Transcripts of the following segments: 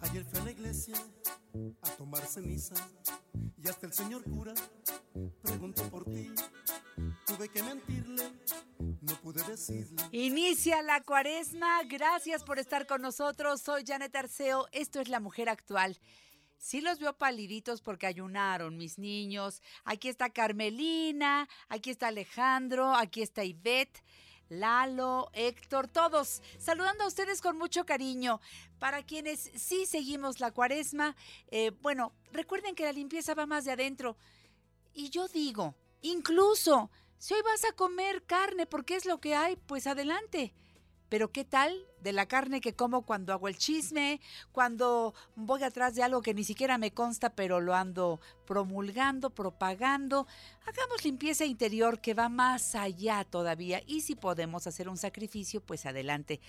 Ayer fui a la iglesia a tomar ceniza y hasta el señor cura preguntó por ti. Tuve que mentirle, no pude decirle. Inicia la cuaresma, gracias por estar con nosotros. Soy Janet Arceo, esto es La Mujer Actual. Sí los veo paliditos porque ayunaron mis niños. Aquí está Carmelina, aquí está Alejandro, aquí está Ivette. Lalo, Héctor, todos saludando a ustedes con mucho cariño. Para quienes sí seguimos la cuaresma, eh, bueno, recuerden que la limpieza va más de adentro. Y yo digo, incluso, si hoy vas a comer carne porque es lo que hay, pues adelante. Pero ¿qué tal de la carne que como cuando hago el chisme, cuando voy atrás de algo que ni siquiera me consta, pero lo ando promulgando, propagando? Hagamos limpieza interior que va más allá todavía y si podemos hacer un sacrificio, pues adelante.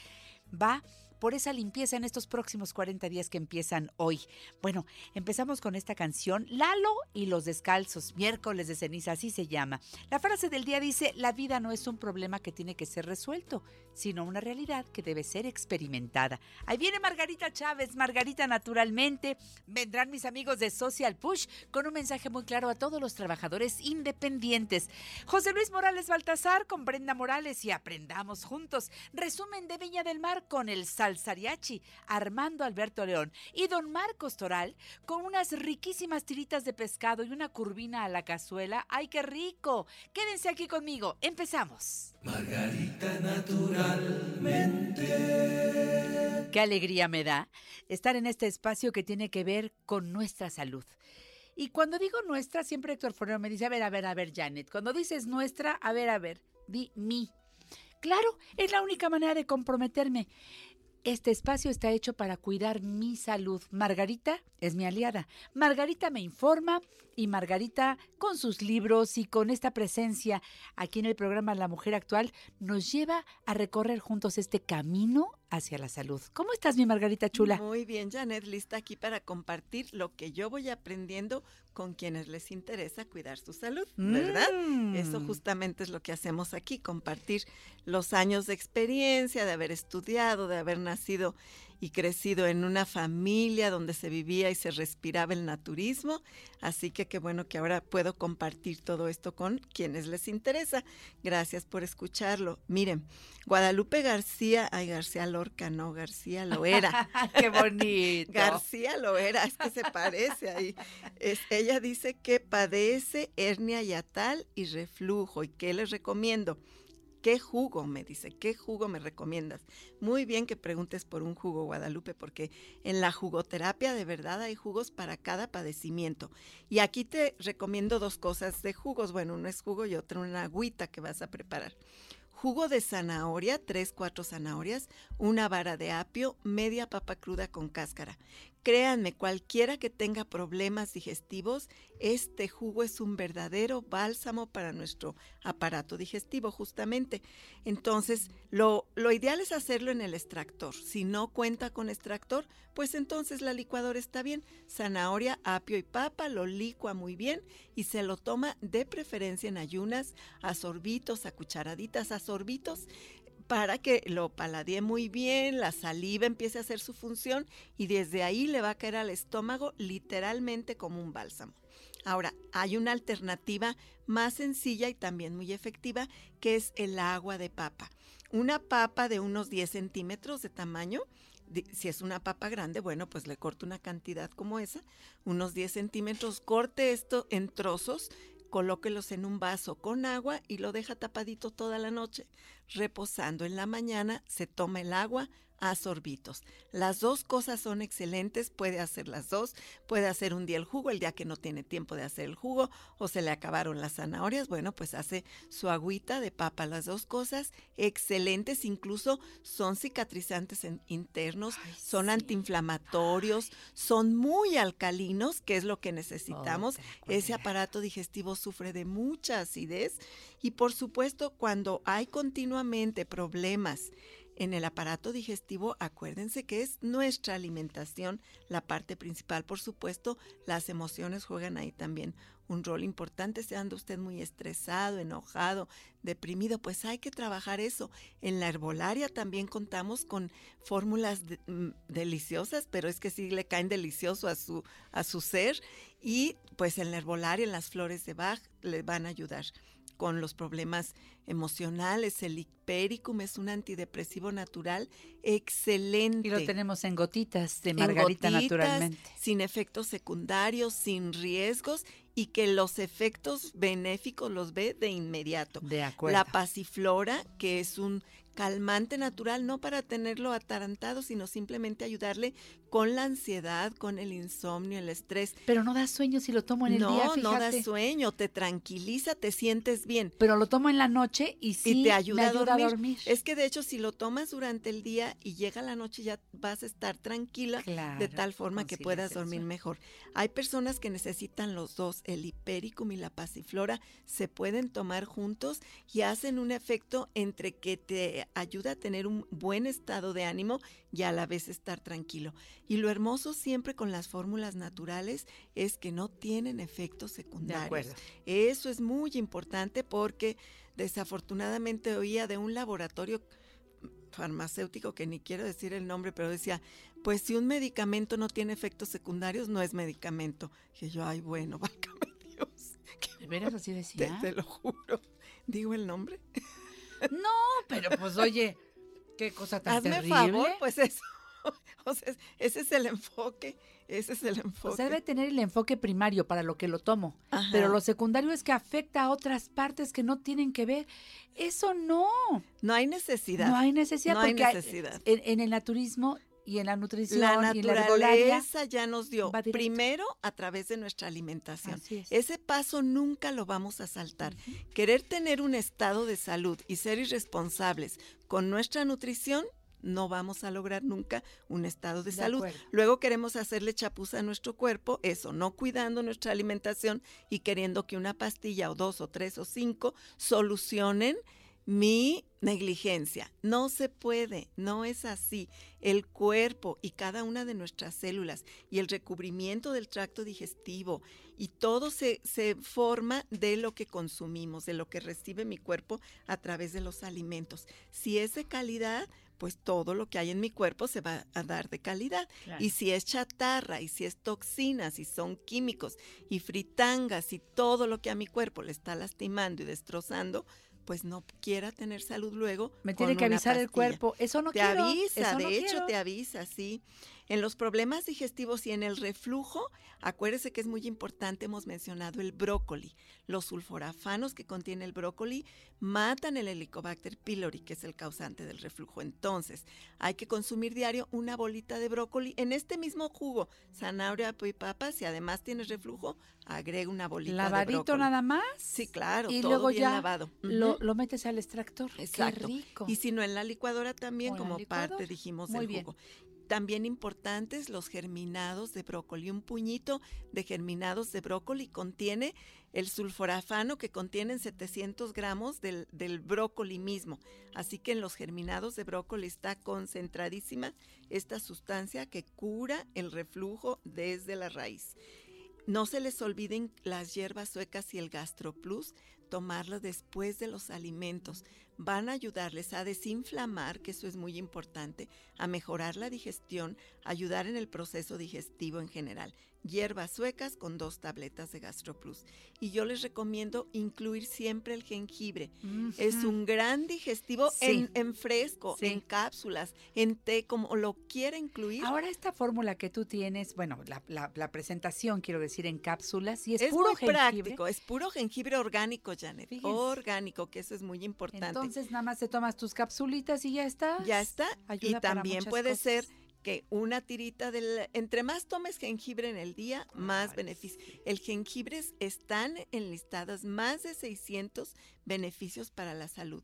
Va por esa limpieza en estos próximos 40 días que empiezan hoy. Bueno, empezamos con esta canción, Lalo y los descalzos, miércoles de ceniza, así se llama. La frase del día dice, la vida no es un problema que tiene que ser resuelto, sino una realidad que debe ser experimentada. Ahí viene Margarita Chávez, Margarita naturalmente. Vendrán mis amigos de Social Push con un mensaje muy claro a todos los trabajadores independientes. José Luis Morales Baltasar con Brenda Morales y aprendamos juntos. Resumen de Viña del Mar con el Salsariachi, Armando Alberto León. Y don Marcos Toral con unas riquísimas tiritas de pescado y una curvina a la cazuela. ¡Ay, qué rico! Quédense aquí conmigo. Empezamos. Margarita naturalmente. Qué alegría me da estar en este espacio que tiene que ver con nuestra salud. Y cuando digo nuestra, siempre Héctor Forero me dice, a ver, a ver, a ver, Janet. Cuando dices nuestra, a ver, a ver, di mi. Claro, es la única manera de comprometerme. Este espacio está hecho para cuidar mi salud. Margarita es mi aliada. Margarita me informa y Margarita con sus libros y con esta presencia aquí en el programa La Mujer Actual nos lleva a recorrer juntos este camino hacia la salud. ¿Cómo estás, mi Margarita Chula? Muy bien, Janet, lista aquí para compartir lo que yo voy aprendiendo con quienes les interesa cuidar su salud, ¿verdad? Mm. Eso justamente es lo que hacemos aquí, compartir los años de experiencia, de haber estudiado, de haber nacido y crecido en una familia donde se vivía y se respiraba el naturismo. Así que qué bueno que ahora puedo compartir todo esto con quienes les interesa. Gracias por escucharlo. Miren, Guadalupe García, ay García Lorca, no, García lo era. ¡Qué bonito! García lo era, es que se parece ahí. Es, ella dice que padece hernia yatal y reflujo. ¿Y qué les recomiendo? ¿Qué jugo? Me dice, ¿qué jugo me recomiendas? Muy bien que preguntes por un jugo, Guadalupe, porque en la jugoterapia de verdad hay jugos para cada padecimiento. Y aquí te recomiendo dos cosas de jugos. Bueno, uno es jugo y otro una agüita que vas a preparar. Jugo de zanahoria, tres, cuatro zanahorias, una vara de apio, media papa cruda con cáscara. Créanme, cualquiera que tenga problemas digestivos, este jugo es un verdadero bálsamo para nuestro aparato digestivo, justamente. Entonces, lo, lo, ideal es hacerlo en el extractor. Si no cuenta con extractor, pues entonces la licuadora está bien. Zanahoria, apio y papa, lo licua muy bien y se lo toma de preferencia en ayunas, a sorbitos, a cucharaditas, a sorbitos para que lo paladee muy bien, la saliva empiece a hacer su función y desde ahí le va a caer al estómago literalmente como un bálsamo. Ahora, hay una alternativa más sencilla y también muy efectiva que es el agua de papa. Una papa de unos 10 centímetros de tamaño, si es una papa grande, bueno, pues le corto una cantidad como esa, unos 10 centímetros, corte esto en trozos, colóquelos en un vaso con agua y lo deja tapadito toda la noche, reposando. En la mañana se toma el agua, a sorbitos. Las dos cosas son excelentes, puede hacer las dos, puede hacer un día el jugo, el día que no tiene tiempo de hacer el jugo o se le acabaron las zanahorias, bueno, pues hace su agüita de papa, las dos cosas excelentes, incluso son cicatrizantes internos, son antiinflamatorios, son muy alcalinos, que es lo que necesitamos. Ese aparato digestivo sufre de mucha acidez y por supuesto cuando hay continuamente problemas en el aparato digestivo, acuérdense que es nuestra alimentación la parte principal. Por supuesto, las emociones juegan ahí también un rol importante. Se anda usted muy estresado, enojado, deprimido, pues hay que trabajar eso. En la herbolaria también contamos con fórmulas mm, deliciosas, pero es que sí le caen delicioso a su, a su ser. Y pues en la herbolaria, en las flores de Bach, le van a ayudar con los problemas emocionales. El Hipericum es un antidepresivo natural excelente. Y lo tenemos en gotitas de margarita naturalmente. Sin efectos secundarios, sin riesgos y que los efectos benéficos los ve de inmediato. De acuerdo. La pasiflora, que es un calmante natural, no para tenerlo atarantado, sino simplemente ayudarle con la ansiedad, con el insomnio, el estrés. Pero no da sueño si lo tomo en el día, No, no da sueño, te tranquiliza, te sientes bien. Pero lo tomo en la noche y sí te ayuda, a, dormir. Es que de hecho si lo tomas durante el día y llega la noche ya vas a estar tranquila de tal forma que puedas dormir mejor. Hay personas que necesitan los dos, el hipericum y la pasiflora, se pueden tomar juntos y hacen un efecto entre que te ayuda a tener un buen estado de ánimo y a la vez estar tranquilo. Y lo hermoso siempre con las fórmulas naturales es que no tienen efectos secundarios. Eso es muy importante porque desafortunadamente oía de un laboratorio farmacéutico que ni quiero decir el nombre, pero decía, pues si un medicamento no tiene efectos secundarios, no es medicamento. Que yo, ay, bueno, válgame Dios. ¿De veras así decía? te lo juro. ¿Digo el nombre? No, pero pues oye, qué cosa tan Hazme terrible. favor, pues eso. O sea, ese es el enfoque, ese es el enfoque. O sea, debe tener el enfoque primario para lo que lo tomo, pero lo secundario es que afecta a otras partes que no tienen que ver. Eso no. No hay necesidad. No hay necesidad. No hay necesidad. En, el naturismo y en la nutrición la naturaleza ya nos dio primero a través de nuestra alimentación. Ese paso nunca lo vamos a saltar. Querer tener un estado de salud y ser irresponsables con nuestra nutrición no vamos a lograr nunca un estado de, salud. Luego queremos hacerle chapuza a nuestro cuerpo, eso, no cuidando nuestra alimentación y queriendo que una pastilla o dos o tres o cinco solucionen mi negligencia. No se puede, no es así. El cuerpo y cada una de nuestras células y el recubrimiento del tracto digestivo y todo se, se, forma de lo que consumimos, de lo que recibe mi cuerpo a través de los alimentos. Si es de calidad, pues todo lo que hay en mi cuerpo se va a dar de calidad. Y si es chatarra, y si es toxinas, y son químicos, y fritangas, y todo lo que a mi cuerpo le está lastimando y destrozando, pues no quiera tener salud luego. Me tiene que avisar el cuerpo. Eso no te quiero. avisa, de hecho te avisa, sí. En los problemas digestivos y en el reflujo, acuérdese que es muy importante, hemos mencionado el brócoli. Los sulforafanos que contiene el brócoli matan el Helicobacter pylori, que es el causante del reflujo. Entonces, hay que consumir diario una bolita de brócoli en este mismo jugo, zanahoria y papas, y además tienes reflujo, agrega una bolita de brócoli. nada más? Sí, claro, y todo luego bien ya lavado. Lo, metes al extractor. Exacto. Qué rico. Y si no en la licuadora también, como parte, dijimos, del jugo. También importantes los germinados de brócoli. Un puñito de germinados de brócoli contiene el sulforafano que contiene 700 gramos del, del, brócoli mismo. Así que en los germinados de brócoli está concentradísima esta sustancia que cura el reflujo desde la raíz. No se les olviden las hierbas suecas y el gastroplus, tomarlo después de los alimentos van a ayudarles a desinflamar, que eso es muy importante, a mejorar la digestión, ayudar en el proceso digestivo en general. Hierbas suecas con dos tabletas de GastroPlus. Y yo les recomiendo incluir siempre el jengibre. Es un gran digestivo en, en, fresco, en cápsulas, en té, como lo quiera incluir. Ahora esta fórmula que tú tienes, bueno, la, presentación quiero decir en cápsulas, y es, es puro muy práctico, es puro jengibre orgánico, Janet. Orgánico, que eso es muy importante. Entonces nada más te tomas tus capsulitas y ya está. Ya está. y también puede ser que una tirita del... Entre más tomes jengibre en el día, más beneficios. El jengibre están enlistados más de 600 beneficios para la salud.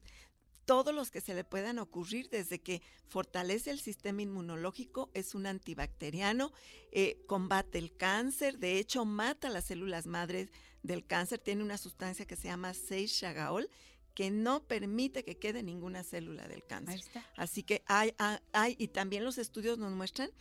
Todos los que se le puedan ocurrir, desde que fortalece el sistema inmunológico, es un antibacteriano, eh, combate el cáncer, de hecho mata las células madres del cáncer, tiene una sustancia que se llama 6-Shagaol, que no permite que quede ninguna célula del cáncer. Así que hay, hay, y también los estudios nos muestran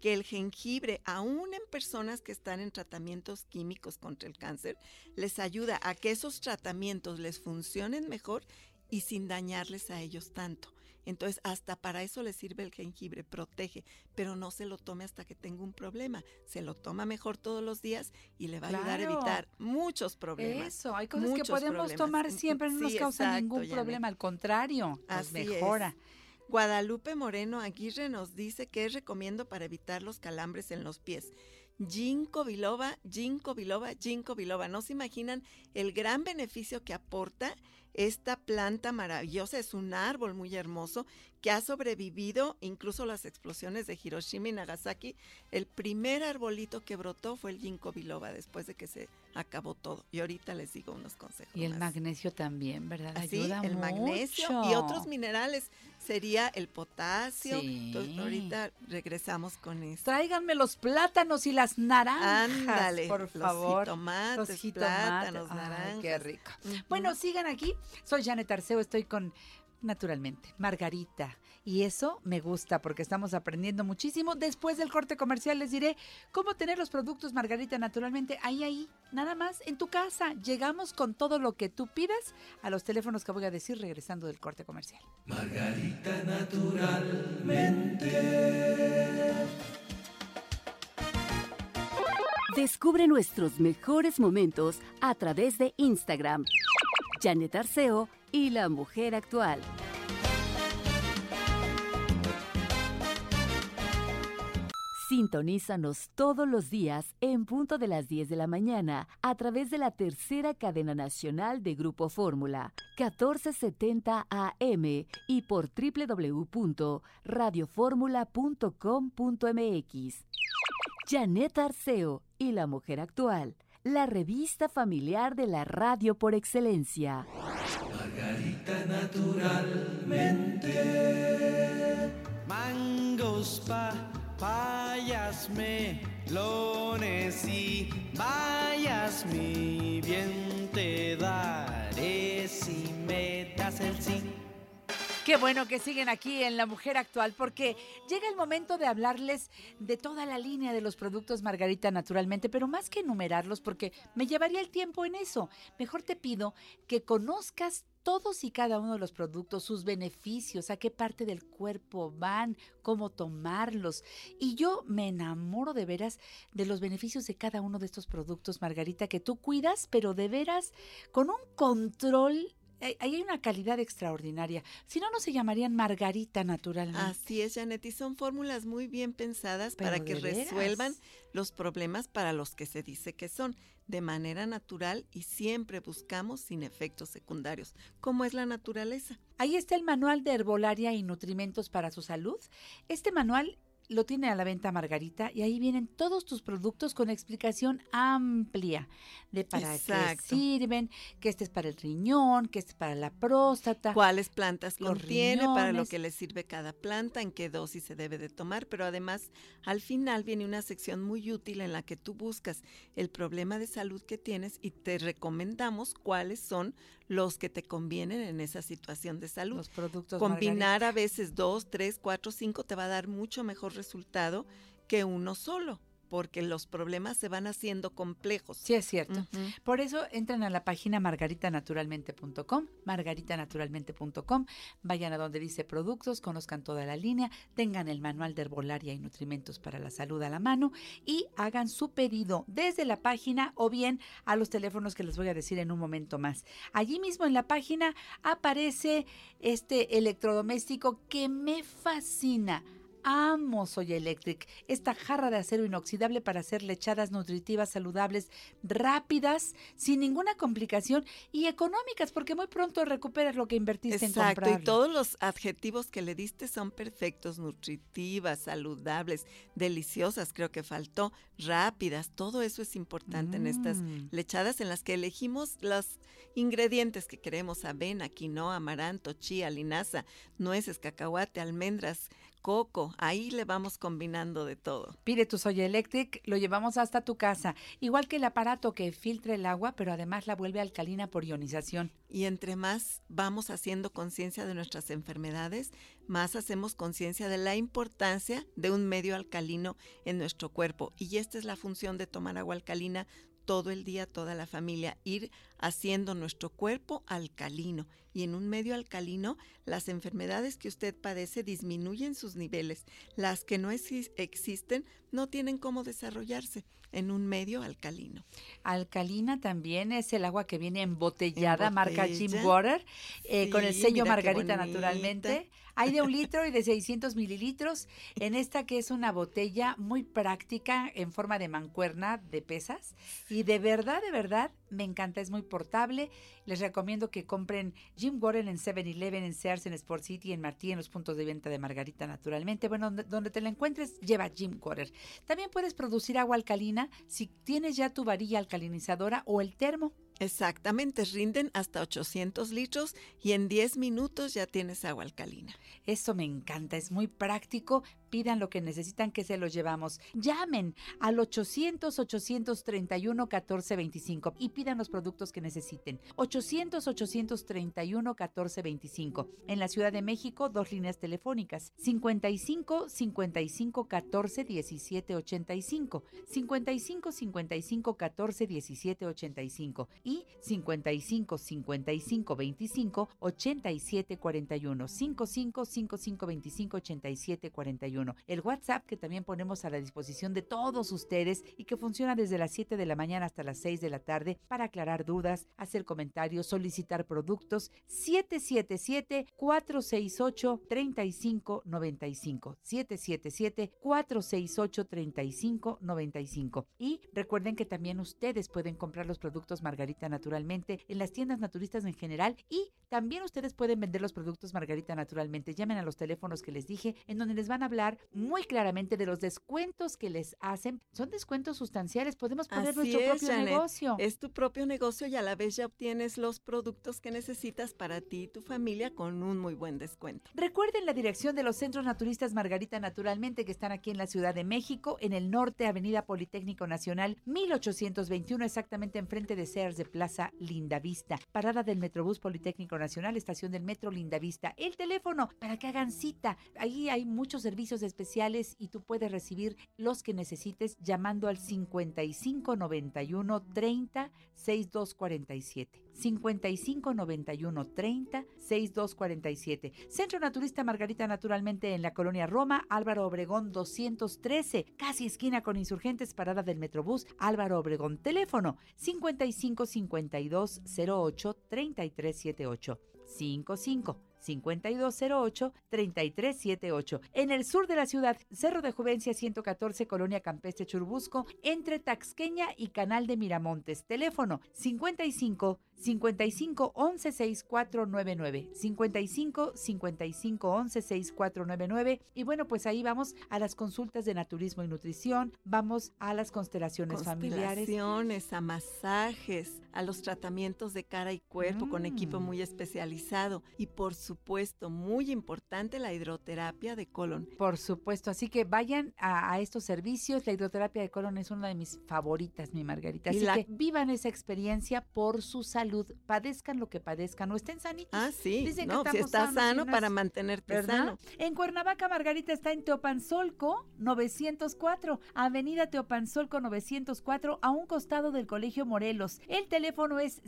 que el jengibre, aún en personas que están en tratamientos químicos contra el cáncer, les ayuda a que esos tratamientos les funcionen mejor y sin dañarles a ellos tanto. Entonces, hasta para eso le sirve el jengibre, protege, pero no se lo tome hasta que tenga un problema. Se lo toma mejor todos los días y le va a ayudar a evitar muchos problemas. Eso, hay cosas que podemos tomar siempre, no nos causa ningún problema, al contrario, nos mejora. Guadalupe Moreno Aguirre nos dice que es recomiendo para evitar los calambres en los pies. Ginkgo biloba, ginkgo biloba, ginkgo biloba. No se imaginan el gran beneficio que aporta esta planta maravillosa. Es un árbol muy hermoso que ha sobrevivido incluso las explosiones de Hiroshima y Nagasaki. El primer arbolito que brotó fue el ginkgo biloba después de que se acabó todo. Y ahorita les digo unos consejos. Y el magnesio también, ¿verdad? Así, el magnesio y otros minerales sería el potasio. Entonces, ahorita regresamos con eso. Tráiganme los plátanos y las naranjas, Ándale, por favor. Los jitomates, los plátanos, naranjas. qué rico. Bueno, sigan aquí. Soy Janet Arceo, estoy con naturalmente, Margarita. Y eso me gusta porque estamos aprendiendo muchísimo. Después del corte comercial les diré cómo tener los productos Margarita naturalmente ahí, ahí, nada más en tu casa. Llegamos con todo lo que tú pidas a los teléfonos que voy a decir regresando del corte comercial. Margarita naturalmente. Descubre nuestros mejores momentos a través de Instagram. Janet Arceo y la mujer actual. Sintonízanos todos los días en punto de las 10 de la mañana a través de la tercera cadena nacional de Grupo Fórmula, 1470 AM y por www.radioformula.com.mx. Janet Arceo y la mujer actual, la revista familiar de la radio por excelencia. Margarita naturalmente. Mangos pa payas melones y vayas mi bien te daré si me das el sí. Qué bueno que siguen aquí en La Mujer Actual porque llega el momento de hablarles de toda la línea de los productos Margarita naturalmente, pero más que enumerarlos porque me llevaría el tiempo en eso. Mejor te pido que conozcas todos y cada uno de los productos, sus beneficios, a qué parte del cuerpo van, cómo tomarlos. Y yo me enamoro de veras de los beneficios de cada uno de estos productos, Margarita, que tú cuidas, pero de veras con un control ahí hay una calidad extraordinaria. Si no, no se llamarían margarita naturalmente. Así es, Janet, y son fórmulas muy bien pensadas para que resuelvan los problemas para los que se dice que son de manera natural y siempre buscamos sin efectos secundarios, como es la naturaleza. Ahí está el manual de herbolaria y nutrimentos para su salud. Este manual lo tiene a la venta Margarita y ahí vienen todos tus productos con explicación amplia de para qué sirven, que este es para el riñón, que este es para la próstata. Cuáles plantas contiene, para lo que le sirve cada planta, en qué dosis se debe de tomar, pero además al final viene una sección muy útil en la que tú buscas el problema de salud que tienes y te recomendamos cuáles son los que te convienen en esa situación de salud. Los productos Combinar a veces dos, tres, cuatro, cinco te va a dar mucho mejor resultado que uno solo porque los problemas se van haciendo complejos. Sí, es cierto. Por eso entran a la página margaritanaturalmente.com, margaritanaturalmente.com, vayan a donde dice productos, conozcan toda la línea, tengan el manual de herbolaria y nutrimentos para la salud a la mano y hagan su pedido desde la página o bien a los teléfonos que les voy a decir en un momento más. Allí mismo en la página aparece este electrodoméstico que me fascina. Amo Soya Electric, esta jarra de acero inoxidable para hacer lechadas nutritivas, saludables, rápidas, sin ninguna complicación y económicas, porque muy pronto recuperas lo que invertiste en Exacto, comprar. y todos los adjetivos que le diste son perfectos, nutritivas, saludables, deliciosas, creo que faltó, rápidas, todo eso es importante en estas Mm. lechadas en las que elegimos los ingredientes que queremos, avena, quinoa, amaranto, chía, linaza, nueces, cacahuate, almendras, coco, ahí le vamos combinando de todo. Pide tu Soya Electric, lo llevamos hasta tu casa, igual que el aparato que filtra el agua, pero además la vuelve alcalina por ionización. Y entre más vamos haciendo conciencia de nuestras enfermedades, más hacemos conciencia de la importancia de un medio alcalino en nuestro cuerpo. Y esta es la función de tomar agua alcalina todo el día, toda la familia, ir haciendo nuestro cuerpo alcalino. Y en un medio alcalino, las enfermedades que usted padece disminuyen sus niveles. Las que no exis- existen no tienen cómo desarrollarse en un medio alcalino. Alcalina también es el agua que viene embotellada, En marca Jim. Water, eh, con el sello Margarita naturalmente. Hay de un litro y de 600 mililitros en esta que es una botella muy práctica en forma de mancuerna de pesas. Y de verdad, de verdad, me encanta, es muy portable. Les recomiendo que compren Jim Water en 7-Eleven, en Sears, en Sport City, en Martí, en los puntos de venta de Margarita naturalmente. Bueno, donde, te la encuentres, lleva Jim Water. También puedes producir agua alcalina si tienes ya tu varilla alcalinizadora o el termo. Exactamente, rinden hasta 800 litros y en 10 minutos ya tienes agua alcalina. Eso me encanta, es muy práctico. Pidan lo que necesitan que se los llevamos. Llamen al 800-831-1425 y pidan los productos que necesiten. 800-831-1425. En la Ciudad de México, dos líneas telefónicas. 55 55 14 17 85. 55 55 14 17 85. Y 55 55 25 87 41. 55 55 25 87 41. El WhatsApp que también ponemos a la disposición de todos ustedes y que funciona desde las 7 de la mañana hasta las 6 de la tarde para aclarar dudas, hacer comentarios, solicitar productos. 777-468-3595. 777-468-3595. Y recuerden que también ustedes pueden comprar los productos Margarita naturalmente en las tiendas naturistas en general y también ustedes pueden vender los productos Margarita naturalmente. Llamen a los teléfonos que les dije, en donde les van a hablar muy claramente de los descuentos que les hacen. Son descuentos sustanciales. Podemos poner Así nuestro es, propio Janet. negocio. Es tu propio negocio y a la vez ya obtienes los productos que necesitas para ti y tu familia con un muy buen descuento. Recuerden la dirección de los centros naturistas Margarita Naturalmente que están aquí en la Ciudad de México, en el norte, Avenida Politécnico Nacional, 1821, exactamente enfrente de Sears de Plaza Lindavista. Parada del Metrobús Politécnico Nacional, estación del Metro Lindavista. El teléfono para que hagan cita. Ahí hay muchos servicios especiales y tú puedes recibir los que necesites llamando al 5591 30 6247. 5591 30 6247. Centro Naturista Margarita Naturalmente en la colonia Roma, Álvaro Obregón 213, casi esquina con insurgentes, parada del Metrobús, Álvaro Obregón. Teléfono 5552 08 3378. 55 5208-3378. En el sur de la ciudad, Cerro de Juvencia 114, Colonia Campestre Churubusco, entre Taxqueña y Canal de Miramontes. Teléfono 55 55 11 6499. 55 55 11 6499. Y bueno, pues ahí vamos a las consultas de naturismo y nutrición, vamos a las constelaciones familiares. A masajes, a los tratamientos de cara y cuerpo con equipo Mm. muy especializado y por supuesto, muy importante, la hidroterapia de colon. Por supuesto, así que vayan a, a estos servicios. La hidroterapia de colon es una de mis favoritas, mi Margarita. Así la- que vivan esa experiencia por su salud. Padezcan lo que padezcan o estén sanitos. Ah, sí, Dicen que no, si estamos estás sano no para mantenerte ¿verdad? sano. En Cuernavaca, Margarita está en Teopanzolco 904, Avenida Teopanzolco 904, a un costado del Colegio Morelos. El teléfono es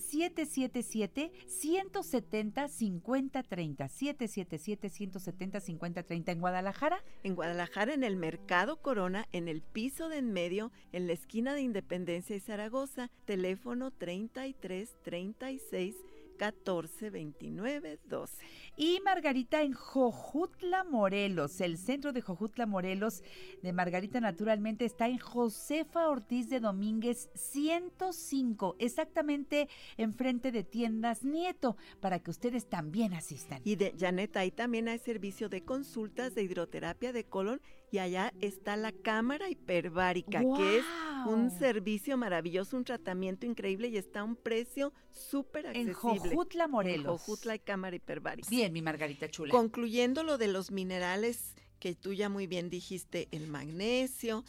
777-170-5030. 777-170-5030 en Guadalajara. En Guadalajara, en el Mercado Corona, en el piso de en medio, en la esquina de Independencia y Zaragoza, teléfono 33 36 14 29 12. Y Margarita en Jojutla, Morelos. El centro de Jojutla, Morelos, de Margarita naturalmente está en Josefa Ortiz de Domínguez 105, exactamente enfrente de tiendas Nieto, para que ustedes también asistan. Y de Janet, ahí también hay servicio de consultas de hidroterapia de colon y allá está la cámara hiperbárica, que es un servicio maravilloso, un tratamiento increíble y está a un precio súper En accesible. Jojutla, En Morelos. Jojutla y cámara hiperbárica. Bien, mi Margarita chula. Concluyendo lo de los minerales, que tú ya muy bien dijiste, el magnesio,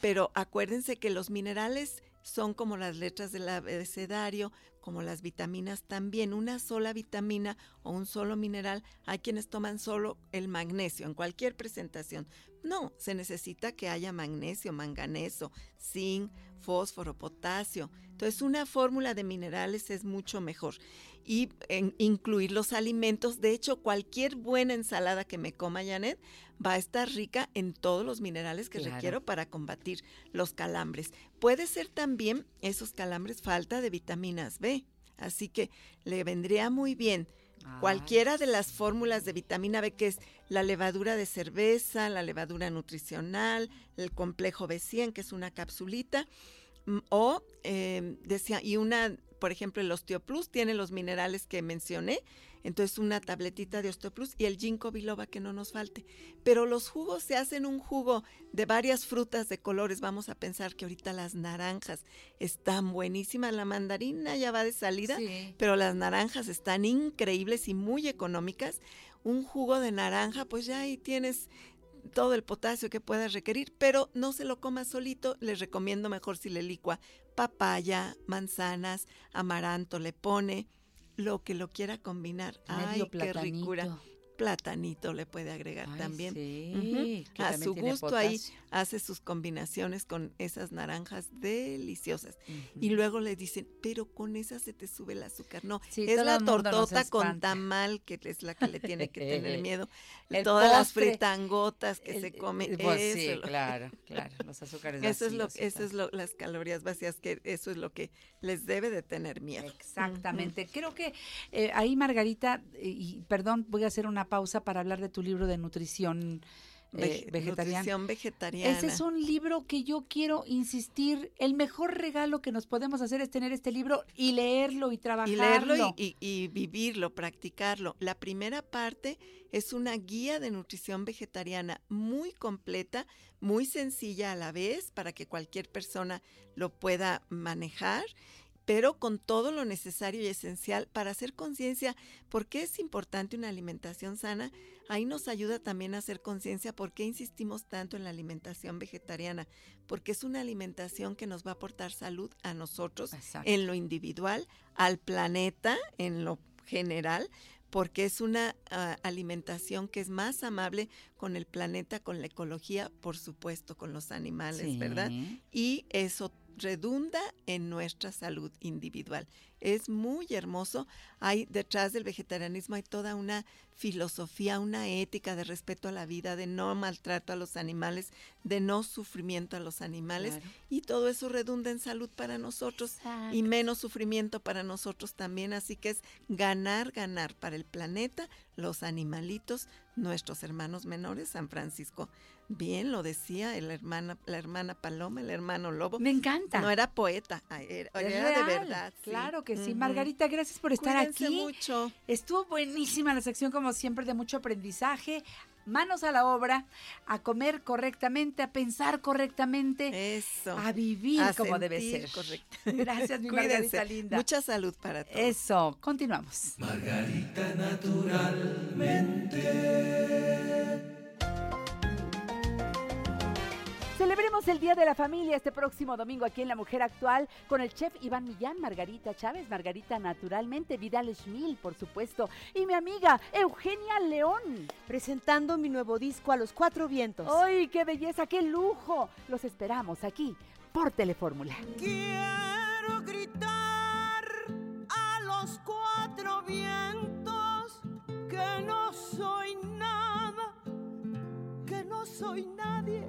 pero acuérdense que los minerales son como las letras del abecedario, como las vitaminas también. Una sola vitamina o un solo mineral, hay quienes toman solo el magnesio en cualquier presentación. No, se necesita que haya magnesio, manganeso, zinc, fósforo, potasio. Entonces, una fórmula de minerales es mucho mejor. Y en incluir los alimentos. De hecho, cualquier buena ensalada que me coma, Janet, va a estar rica en todos los minerales que Claro. requiero para combatir los calambres. Puede ser también esos calambres falta de vitaminas B. Así que le vendría muy bien cualquiera de las fórmulas de vitamina B, que es la levadura de cerveza, la levadura nutricional, el complejo B100, que es una capsulita, mm, o eh, decía, y una, por ejemplo, el Osteoplus tiene los minerales que mencioné, entonces una tabletita de Osteoplus y el ginkgo biloba que no nos falte. Pero los jugos se hacen un jugo de varias frutas de colores. Vamos a pensar que ahorita las naranjas están buenísimas, la mandarina ya va de salida, Sí. pero las naranjas están increíbles y muy económicas. Un jugo de naranja, pues ya ahí tienes todo el potasio que puedas requerir, pero no se lo comas solito. Les recomiendo mejor si le licua papaya, manzanas, amaranto, le pone lo que lo quiera combinar. Medio Ay, qué ricura. Platanito. Le puede agregar Ay, también. sí, A también su gusto ahí hace sus combinaciones con esas naranjas deliciosas. Y luego le dicen, pero con esa se te sube el azúcar. No, Sí, es la tortota con tamal que es la que le tiene que tener miedo. El Todas las fritangotas que El- se comen. eh, pues eso sí, claro, claro, los azúcares Eso es lo, eso es lo, las calorías vacías, que eso es lo que les debe de tener miedo. Exactamente. Creo que eh, ahí, Margarita, y perdón, voy a hacer una pausa para hablar de tu libro de nutrición eh, Vege- vegetariana. Nutrición vegetariana. Ese es un libro que yo quiero insistir, el mejor regalo que nos podemos hacer es tener este libro y leerlo y y trabajarlo. leerlo y, y- y vivirlo, practicarlo. La primera parte es una guía de nutrición vegetariana muy completa, muy sencilla a la vez para que cualquier persona lo pueda manejar pero con todo lo necesario y esencial para hacer conciencia por qué es importante una alimentación sana. Ahí nos ayuda también a hacer conciencia por qué insistimos tanto en la alimentación vegetariana, porque es una alimentación que nos va a aportar salud a nosotros Exacto. en lo individual, al planeta en lo general, porque es una ah, alimentación que es más amable con el planeta, con la ecología, por supuesto, con los animales, ¿verdad? Y eso redunda en nuestra salud individual. Es muy hermoso. Hay detrás del vegetarianismo hay toda una filosofía, una ética de respeto a la vida, de no maltrato a los animales, de no sufrimiento a los animales Claro. y todo eso redunda en salud para nosotros y menos sufrimiento para nosotros también. Así que es ganar, ganar para el planeta, los animalitos, nuestros hermanos menores, San Francisco. Bien lo decía el hermana, la hermana Paloma, el hermano Lobo. Me encanta. No era poeta, era, de verdad. sí. Claro que sí. Margarita, gracias por estar Cuídense aquí. mucho. Estuvo buenísima la sección, como siempre, de mucho aprendizaje. manos a la obra, a comer correctamente, a pensar correctamente, Eso. a vivir A como debe ser. correcto. Gracias, mi Cuídense. Margarita linda. Mucha salud para todos. Eso, continuamos. Celebremos el Día de la Familia este próximo domingo aquí en La Mujer Actual con el chef Iván Millán, Margarita Chávez, Margarita Naturalmente, Vidal Schmil, por supuesto, y mi amiga Eugenia León. presentando mi nuevo disco a los cuatro vientos. ¡Ay, qué belleza, qué lujo! Los esperamos aquí por Telefórmula. Quiero gritar a los cuatro vientos que no soy nada, que no soy nadie.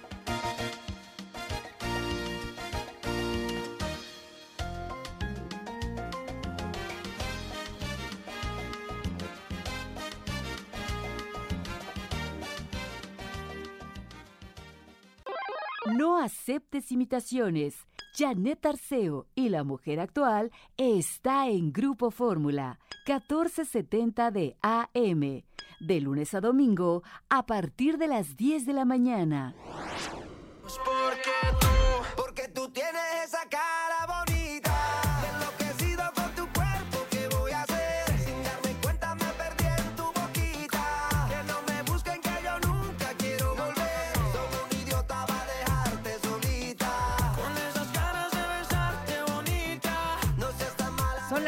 Aceptes imitaciones. Janet Arceo y la mujer actual está en Grupo Fórmula 1470 de AM, de lunes a domingo a partir de las 10 de la mañana. Porque tú, porque tú tienes esa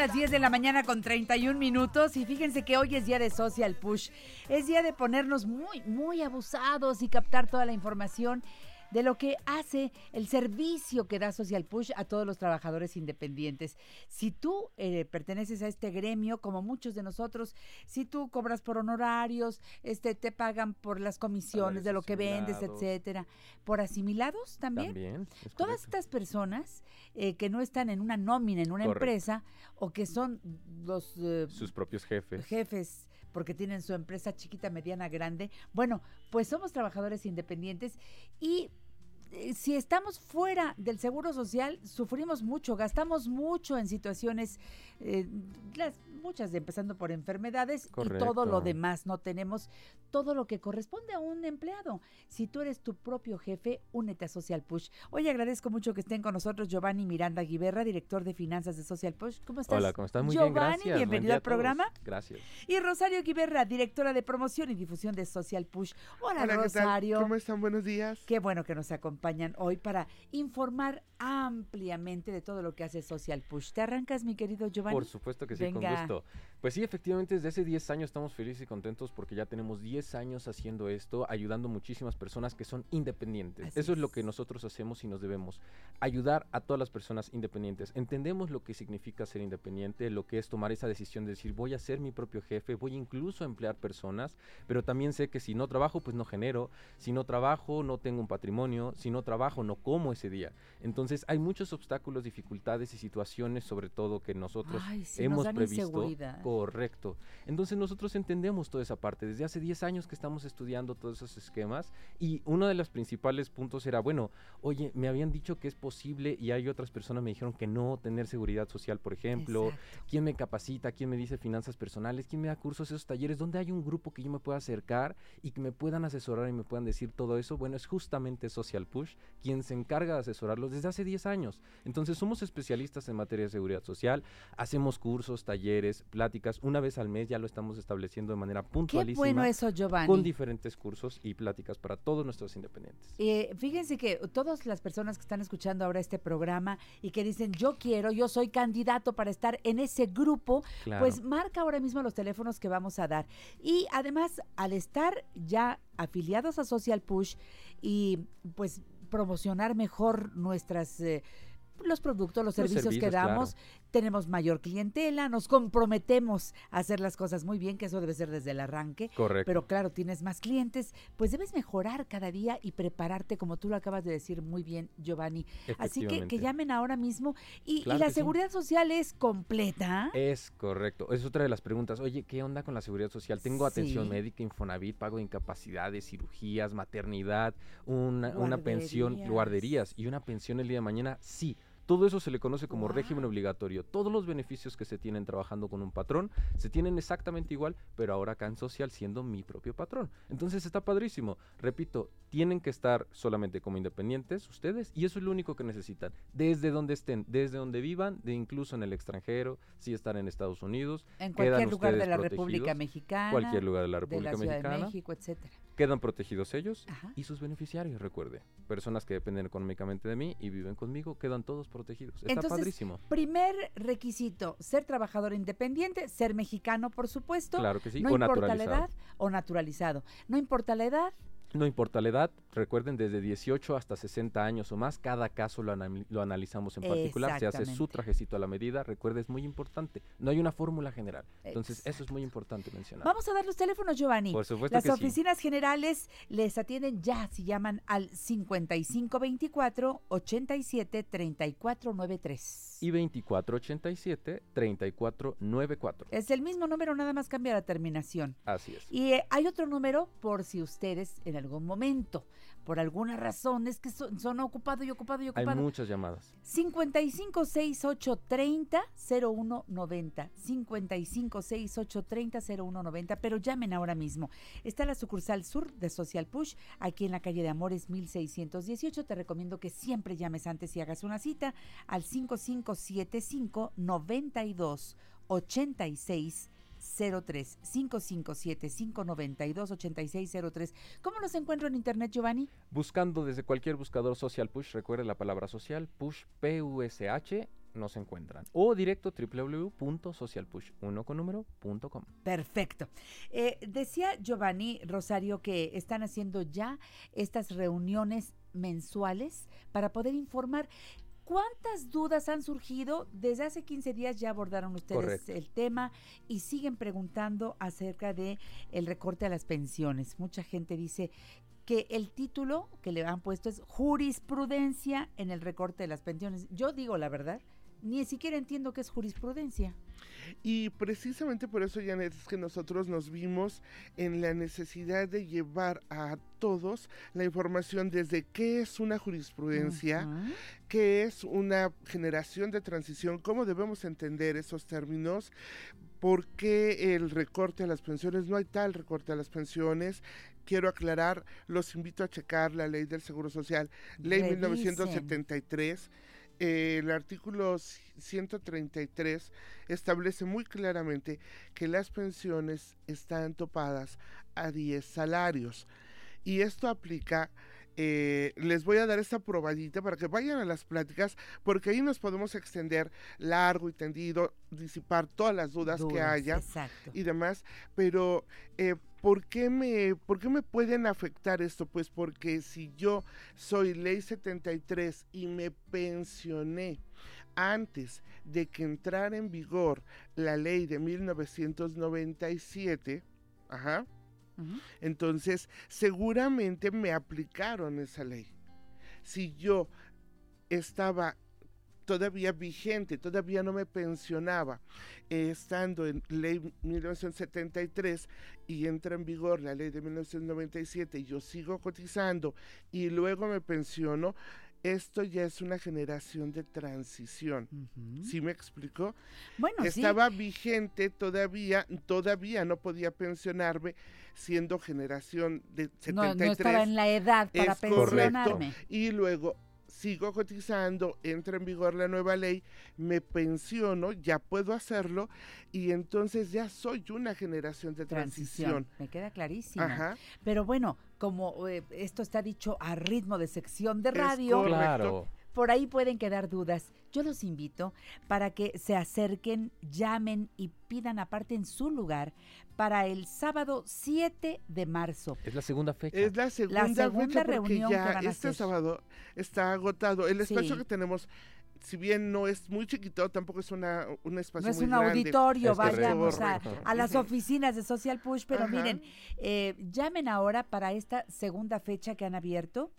las 10 de la mañana con 31 minutos y fíjense que hoy es día de Social Push. Es día de ponernos muy, muy abusados y captar toda la información de lo que hace el servicio que da Social Push a todos los trabajadores independientes. Si tú eh, perteneces a este gremio, como muchos de nosotros, si tú cobras por honorarios, este, te pagan por las comisiones de lo que vendes, etcétera, por asimilados también. También. es Todas estas personas eh, que no están en una nómina, en una Correcto. empresa, o que son los eh, Sus propios jefes. jefes porque tienen su empresa chiquita, mediana, grande. Bueno, pues somos trabajadores independientes y si estamos fuera del seguro social, sufrimos mucho, gastamos mucho en situaciones, eh, las, muchas de empezando por enfermedades y todo lo demás. No tenemos todo lo que corresponde a un empleado. Si tú eres tu propio jefe, únete a Social Push. Hoy agradezco mucho que estén con nosotros Giovanni Miranda Guiberra, director de finanzas de Social Push. ¿Cómo estás? Hola, ¿cómo están? Muy bien, Giovanni, gracias. Buen bienvenido al programa. Gracias. Y Rosario Guiberra, directora de promoción y difusión de Social Push. Hola, Hola, ¿qué tal? Rosario. ¿Cómo están? Buenos días. Qué bueno que nos acompañan hoy para informar ampliamente de todo lo que hace Social Push. ¿Te arrancas, mi querido Giovanni? Por supuesto que sí, Venga. con gusto. Pues sí, efectivamente, desde hace 10 años estamos felices y contentos porque ya tenemos 10 años haciendo esto, ayudando muchísimas personas que son independientes. Así Eso es lo es. que nosotros hacemos y nos debemos. Ayudar a todas las personas independientes. Entendemos lo que significa ser independiente, lo que es tomar esa decisión de decir, voy a ser mi propio jefe, voy incluso a emplear personas, pero también sé que si no trabajo, pues no genero. Si no trabajo, no tengo un patrimonio. Si no trabajo, no como ese día. Entonces, hay muchos obstáculos, dificultades y situaciones, sobre todo, que nosotros Ay, nos hemos dan previsto. Correcto. Entonces nosotros entendemos toda esa parte. Desde hace 10 años que estamos estudiando todos esos esquemas y uno de los principales puntos era, bueno, oye, me habían dicho que es posible y hay otras personas me dijeron que no, tener seguridad social, por ejemplo. Exacto. ¿Quién me capacita? ¿Quién me dice finanzas personales? ¿Quién me da cursos, esos talleres? ¿Dónde hay un grupo que yo me pueda acercar y que me puedan asesorar y me puedan decir todo eso? Bueno, es justamente Social Push quien se encarga de asesorarlos desde hace 10 años. Entonces somos especialistas en materia de seguridad social, hacemos cursos, talleres, pláticas, una vez al mes ya lo estamos estableciendo de manera Qué puntualísima. bueno eso, Giovanni. con diferentes cursos y pláticas para todos nuestros independientes. Eh, fíjense que todas las personas que están escuchando ahora este programa y que dicen yo quiero, yo soy candidato para estar en ese grupo, Claro. pues marca ahora mismo los teléfonos que vamos a dar. Y además, al estar ya afiliados a Social Push y pues promocionar mejor nuestras... eh, los productos, los, Los servicios, que claro. damos, tenemos mayor clientela, nos comprometemos a hacer las cosas muy bien, que eso debe ser desde el arranque. Correcto. Pero claro, tienes más clientes, pues debes mejorar cada día y prepararte, como tú lo acabas de decir muy bien, Giovanni. Así que, que llamen ahora mismo. Y, la sí. seguridad social es completa. Es correcto. Es otra de las preguntas. Oye, ¿qué onda con la seguridad social? Tengo atención médica, Infonavit, pago de incapacidades, cirugías, maternidad, una, una pensión, guarderías y una pensión el día de mañana. Sí. Todo eso se le conoce como régimen obligatorio. Todos los beneficios que se tienen trabajando con un patrón se tienen exactamente igual, pero ahora acá en social siendo mi propio patrón. Entonces está padrísimo. Repito, tienen que estar solamente como independientes ustedes y eso es lo único que necesitan. Desde donde estén, desde donde vivan, de incluso en el extranjero, si están en Estados Unidos, En cualquier lugar de la República Mexicana. cualquier lugar de la de República la Ciudad Mexicana, de México, etcétera. Quedan protegidos ellos Ajá. y sus beneficiarios, recuerde. Personas que dependen económicamente de mí y viven conmigo, quedan todos protegidos. Está Entonces, padrísimo. Primer requisito, ser trabajador independiente, ser mexicano, por supuesto. Claro que sí, no o importa la naturalizado. edad o naturalizado. No importa la edad, No importa la edad, recuerden desde 18 hasta 60 años o más, cada caso lo, lo analizamos en particular, se hace su trajecito a la medida, recuerde es muy importante, no hay una fórmula general, entonces eso es muy importante mencionar. Vamos a dar los teléfonos, Giovanni. Por supuesto Las que sí. oficinas generales les atienden ya si llaman al 5524 87 3493. Y 2487-3494. Es el mismo número, nada más cambia la terminación. Así es. Y eh, hay otro número por si ustedes en algún momento, por alguna razón, es que son, son ocupado y ocupado y Hay ocupado. muchas llamadas. 556830 0190 556830 0190 pero llamen ahora mismo. Está la sucursal sur de Social Push aquí en la calle de Amores 1618. Te recomiendo que siempre llames antes y hagas una cita al 5575 92 86 03 5575 92 8603. ¿Cómo los encuentro en internet, Giovanni? Buscando desde cualquier buscador Social Push, recuerde la palabra social, push, P-U-S-H, nos encuentran. O directo www.socialpush, uno con número, punto com. Perfecto. Eh, decía Giovanni Rosario que están haciendo ya estas reuniones mensuales para poder informar. ¿Cuántas dudas han surgido? Desde hace 15 días ya abordaron ustedes Correcto. el tema y siguen preguntando acerca de el recorte a las pensiones. Mucha gente dice que el título que le han puesto es jurisprudencia en el recorte de las pensiones. Yo digo la verdad, ni siquiera entiendo qué es jurisprudencia. Y precisamente por eso, Janet, es que nosotros nos vimos en la necesidad de llevar a todos la información desde qué es una jurisprudencia, Ujú. qué es una generación de transición, cómo debemos entender esos términos, por qué el recorte a las pensiones, no hay tal recorte a las pensiones. Quiero aclarar, los invito a checar la ley del Seguro Social, ley Revisen. 1973. El artículo 133 establece muy claramente que las pensiones están topadas a 10 salarios. Y esto aplica, eh, les voy a dar esta probadita para que vayan a las pláticas, porque ahí nos podemos extender largo y tendido, disipar todas las dudas, que haya Exacto. y demás, pero eh, ¿por, qué me, ¿por qué me pueden afectar esto? Pues porque si yo soy ley 73 y me pensioné antes de que entrara en vigor la ley de 1997, ajá, Entonces seguramente me aplicaron esa ley. Si yo estaba todavía vigente, todavía no me pensionaba, estando en ley 1973 y entra en vigor la ley de 1997 y yo sigo cotizando y luego me pensiono, esto ya es una generación de transición. Ujú. ¿Sí me explicó? Bueno, sí. Estaba vigente todavía, todavía no podía pensionarme siendo generación de 73. No, no estaba en la edad para Es correcto. pensionarme. Y luego sigo cotizando, entra en vigor la nueva ley, me pensiono, ya puedo hacerlo y entonces ya soy una generación de transición. Transición. Me queda clarísimo. Ajá. Pero bueno, como eh, esto está dicho a ritmo de sección de radio. Claro. por ahí pueden quedar dudas. Yo los invito para que se acerquen, llamen y pidan aparte en su lugar para el sábado 7 de marzo. Es la segunda fecha. Es la segunda, segunda fecha porque reunión que van a este hacer. sábado está agotado. El espacio Sí. que tenemos si bien no es muy chiquito, tampoco es una, un espacio No es muy un grande. auditorio, Es correcto. vayamos a, las oficinas de Social Push, pero Ajá. miren, eh, llamen ahora para esta segunda fecha que han abierto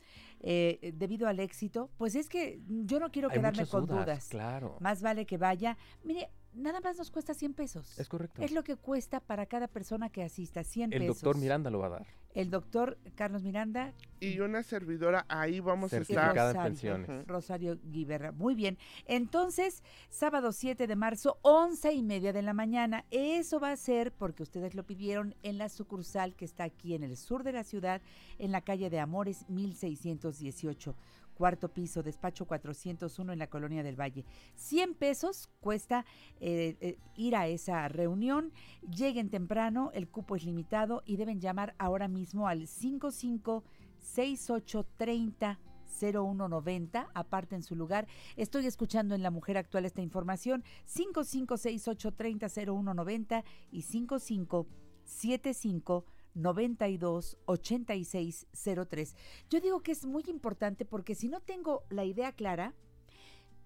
eh, debido al éxito. Pues es que yo no quiero Hay quedarme con dudas, dudas. Claro. Más vale que vaya. Mire, nada más nos cuesta 100 pesos. Es correcto. Es lo que cuesta para cada persona que asista, 100 El pesos. doctor Miranda lo va a dar. El doctor Carlos Miranda Y una servidora, ahí vamos a estar. Certificada en Rosario. pensiones. Rosario Guiberra. Muy bien. Entonces, sábado 7 de marzo, 11 y media de la mañana. Eso va a ser, porque ustedes lo pidieron, en la sucursal que está aquí en el sur de la ciudad, en la calle de Amores 1618. Cuarto piso, despacho 401 en la colonia del Valle. 100 pesos cuesta eh, eh, ir a esa reunión. Lleguen temprano, el cupo es limitado y deben llamar ahora mismo al 55 6830 0190, aparte en su lugar. Estoy escuchando en La Mujer Actual esta información, 5568300190 y 5575 92 86 03. Yo digo que es muy importante porque si no tengo la idea clara,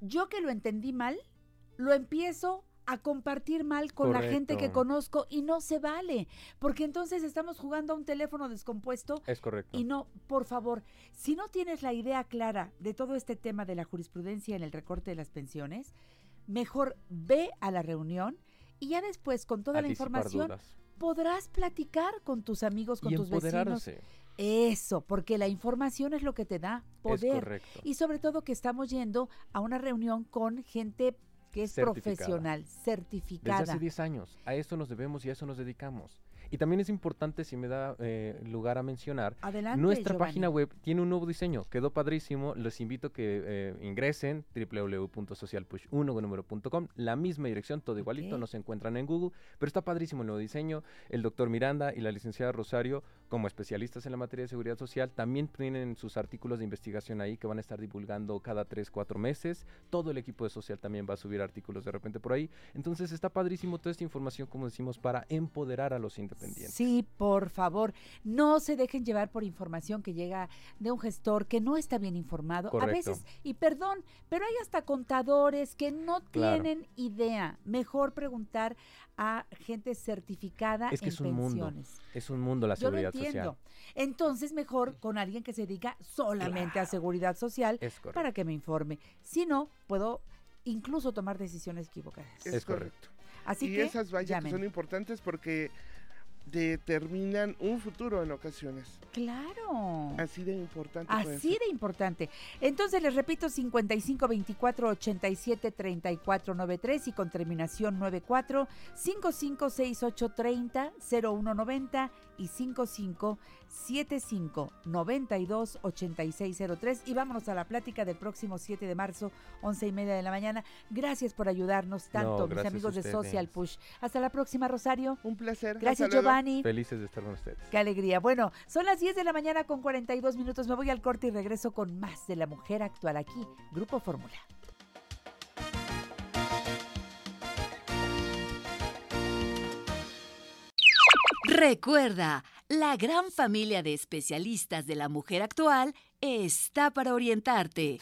yo que lo entendí mal, lo empiezo a compartir mal con la gente que conozco y no se vale, porque entonces estamos jugando a un teléfono descompuesto Es correcto. y no, por favor, si no tienes la idea clara de todo este tema de la jurisprudencia en el recorte de las pensiones, mejor ve a la reunión y ya después con toda A la información dudas. Podrás platicar con tus amigos, con y tus vecinos. Eso, porque la información es lo que te da Es poder. correcto. Y sobre todo que estamos yendo a una reunión con gente que es Certificada. profesional, Desde certificada. hace 10 años. A esto nos debemos y a eso nos dedicamos. Y también es importante, si me da eh, lugar a mencionar, Adelante, nuestra Giovanni. página web tiene un nuevo diseño. Quedó padrísimo. Los invito a que eh, ingresen www.socialpush1 La misma dirección, todo igualito. Ok. No se encuentran en Google. Pero está padrísimo el nuevo diseño. El doctor Miranda y la licenciada Rosario, como especialistas en la materia de seguridad social, también tienen sus artículos de investigación ahí que van a estar divulgando cada 3, 4 meses. Todo el equipo de social también va a subir artículos de repente por ahí. Entonces está padrísimo toda esta información, como decimos, para empoderar a los independientes. Sí, por favor, no se dejen llevar por información que llega de un gestor que no está bien informado. A veces, y perdón, pero hay hasta contadores que no Claro. tienen idea. Mejor preguntar a gente certificada Es que en es un mundo. Es un mundo la Yo lo seguridad entiendo. social. Entonces, mejor con alguien que se dedica solamente a seguridad social para que me informe. Si no, puedo incluso tomar decisiones equivocadas. Es, Es correcto. correcto. Así y que esas vallas que son importantes porque determinan un futuro en ocasiones. Claro. Así de importante. Así de importante. Entonces les repito 55 24 87 34 93 y con terminación 94 55 68 30 01 90 y 55 75 92 86 03 y vámonos a la plática del próximo 7 de marzo 11 y media de la mañana. Gracias por ayudarnos tanto mis amigos de. Social Push. Hasta la próxima Rosario. Un placer. Gracias hasta luego. Giovanni. Felices de estar con ustedes. Qué alegría. Bueno, son las 10 de la mañana con 42 minutos. Me voy al corte y regreso con más de la mujer actual aquí, Grupo Fórmula. Recuerda, la gran familia de especialistas de la mujer actual está para orientarte.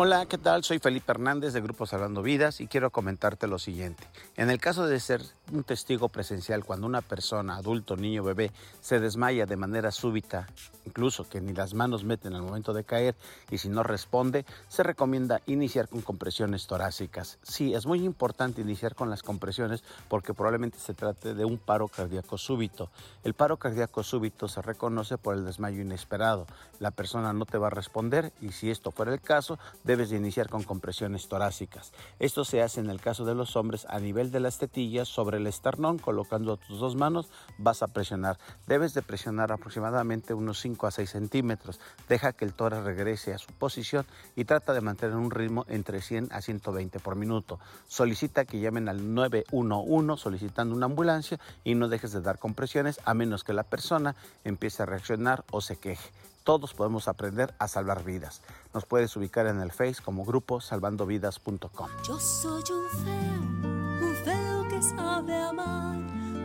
Hola, ¿qué tal? Soy Felipe Hernández de Grupo Salvando Vidas y quiero comentarte lo siguiente. En el caso de ser un testigo presencial cuando una persona, adulto, niño, bebé, se desmaya de manera súbita, incluso que ni las manos meten al momento de caer y si no responde, se recomienda iniciar con compresiones torácicas. Sí, es muy importante iniciar con las compresiones porque probablemente se trate de un paro cardíaco súbito. El paro cardíaco súbito se reconoce por el desmayo inesperado. La persona no te va a responder y si esto fuera el caso, debes de iniciar con compresiones torácicas. Esto se hace en el caso de los hombres a nivel de las tetillas sobre el esternón, colocando tus dos manos, vas a presionar. Debes de presionar aproximadamente unos 5 a 6 centímetros. Deja que el tórax regrese a su posición y trata de mantener un ritmo entre 100 a 120 por minuto. Solicita que llamen al 911 solicitando una ambulancia y no dejes de dar compresiones a menos que la persona empiece a reaccionar o se queje. Todos podemos aprender a salvar vidas. Nos puedes ubicar en el Face como grupo salvandovidas.com. Yo soy un feo, un feo que sabe amar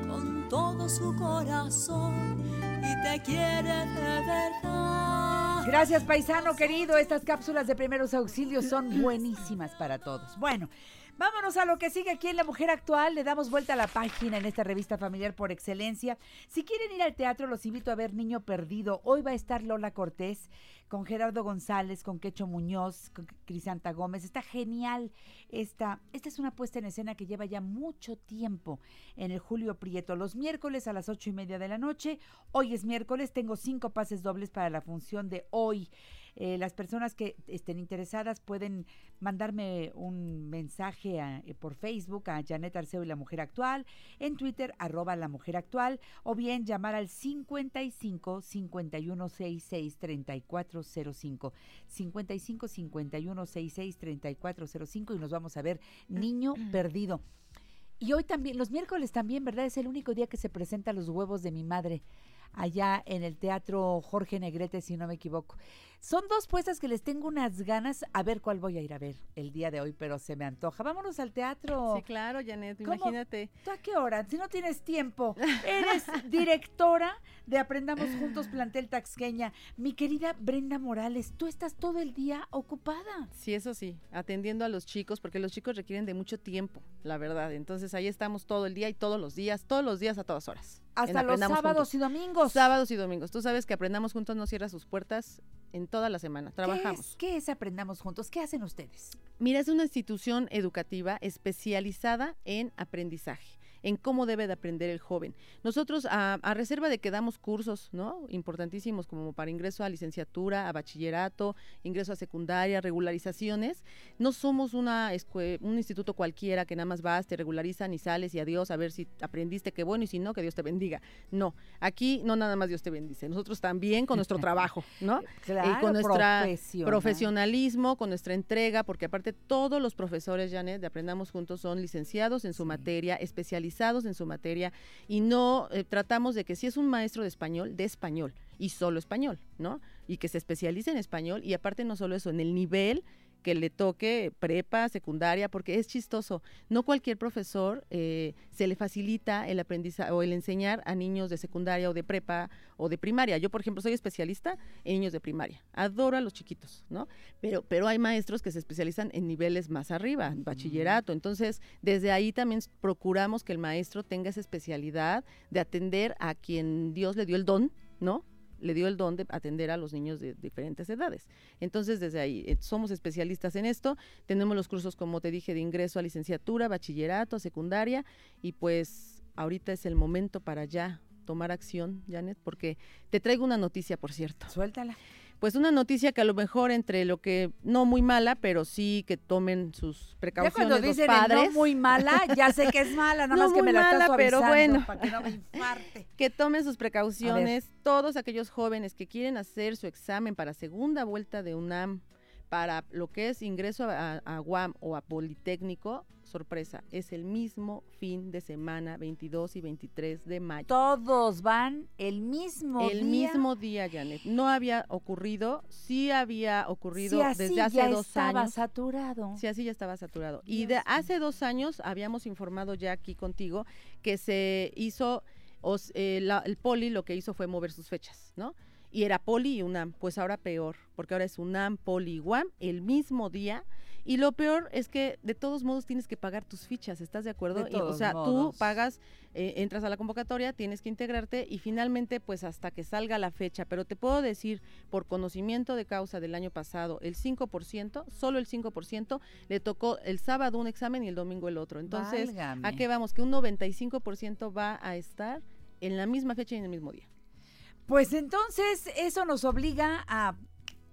con todo su corazón y te quiere de verdad. Gracias, paisano querido. Estas cápsulas de primeros auxilios son buenísimas para todos. Bueno, vámonos a lo que sigue aquí en La Mujer Actual. Le damos vuelta a la página en esta revista familiar por excelencia. Si quieren ir al teatro, los invito a ver Niño Perdido. Hoy va a estar Lola Cortés con Gerardo González, con Quecho Muñoz, con Crisanta Gómez. Está genial. Esta, esta es una puesta en escena que lleva ya mucho tiempo en el Julio Prieto. Los miércoles a las ocho y media de la noche. Hoy es miércoles, tengo cinco pases dobles para la función de hoy. Eh, las personas que estén interesadas pueden mandarme un mensaje a- eh, por Facebook a Janet Arceo y la Mujer Actual, en Twitter arroba la Mujer Actual, o bien llamar al 55 5166 3405. 55 5166 3405 y nos vamos a ver Niño Perdido. Y hoy también, los miércoles también, ¿verdad? Es el único día que se presenta Los huevos de mi madre, allá en el Teatro Jorge Negrete, si no me equivoco. Son dos puestas que les tengo unas ganas, a ver cuál voy a ir a ver el día de hoy, pero se me antoja. Vámonos al teatro. Sí, claro, Janet, ¿Cómo? imagínate. ¿Tú a qué hora? Si no tienes tiempo. Eres directora de Aprendamos Juntos Plantel Taxqueña. Mi querida Brenda Morales, tú estás todo el día ocupada. Sí, eso sí, atendiendo a los chicos, porque los chicos requieren de mucho tiempo, la verdad. Entonces ahí estamos todo el día y todos los días, todos los días a todas horas. Hasta los sábados Juntos. y domingos. Sábados y domingos. Tú sabes que Aprendamos Juntos no cierra sus puertas en toda la semana. Trabajamos. ¿Qué es, qué es Aprendamos Juntos? ¿Qué hacen ustedes? Mira, es una institución educativa especializada en aprendizaje en cómo debe de aprender el joven. Nosotros, a, a reserva de que damos cursos, ¿no? Importantísimos como para ingreso a licenciatura, a bachillerato, ingreso a secundaria, regularizaciones, no somos una escue- un instituto cualquiera que nada más vas, te regularizan y sales y adiós, a ver si aprendiste, qué bueno, y si no, que Dios te bendiga. No, aquí no nada más Dios te bendice, nosotros también con nuestro trabajo, ¿no? Claro, y con nuestra profesional. profesionalismo, con nuestra entrega, porque aparte todos los profesores, Janet, de Aprendamos Juntos son licenciados en su materia, especializados en su materia, y no eh, tratamos de que si es un maestro de español, de español, y solo español, ¿no? Y que se especialice en español, y aparte no solo eso, en el nivel que le toque prepa, secundaria, porque es chistoso. No cualquier profesor eh, se le facilita el aprendizaje o el enseñar a niños de secundaria o de prepa o de primaria. Yo, por ejemplo, soy especialista en niños de primaria. Adoro a los chiquitos, ¿no? Pero, pero hay maestros que se especializan en niveles más arriba, en bachillerato. Entonces, desde ahí también procuramos que el maestro tenga esa especialidad de atender a quien Dios le dio el don, ¿no? Le dio el don de atender a los niños de diferentes edades. Entonces, desde ahí, eh, somos especialistas en esto, tenemos los cursos, como te dije, de ingreso a licenciatura, bachillerato, secundaria, y pues ahorita es el momento para ya tomar acción, Janet, porque te traigo una noticia, por cierto. Suéltala. Pues una noticia que a lo mejor entre lo que no muy mala, pero sí que tomen sus Ya precauciones cuando los dicen el padres. no muy mala, ya sé que es mala, nada No más que me la estás mala, pero suavizando bueno. para que no me infarte. que tomen sus precauciones. Todos aquellos jóvenes que quieren hacer su examen para segunda vuelta de UNAM, para lo que es ingreso a, a UAM o a Politécnico, sorpresa, es el mismo fin de semana, 22 y 23 de mayo. Todos van el mismo el día. mismo día, Janet. No había ocurrido, sí había ocurrido Si así desde hace ya dos estaba años. saturado. Sí, así ya estaba saturado. y de hace dos años habíamos informado ya aquí contigo que se hizo, os- eh, la- el poli lo que hizo fue mover sus fechas, ¿no? Y era poli y UNAM, pues ahora peor, porque ahora es UNAM, poli y UAM el mismo día. Y lo peor es que de todos modos tienes que pagar tus fichas, ¿estás de acuerdo? De Y, o sea, modos. tú pagas, eh, entras a la convocatoria, tienes que integrarte y finalmente pues hasta que salga la fecha. Pero te puedo decir, por conocimiento de causa del año pasado, el 5%, solo el 5%, le tocó el sábado un examen y el domingo el otro. Entonces, ¿a qué vamos? Que un 95% va a estar en la misma fecha y en el mismo día. Pues entonces eso nos obliga a,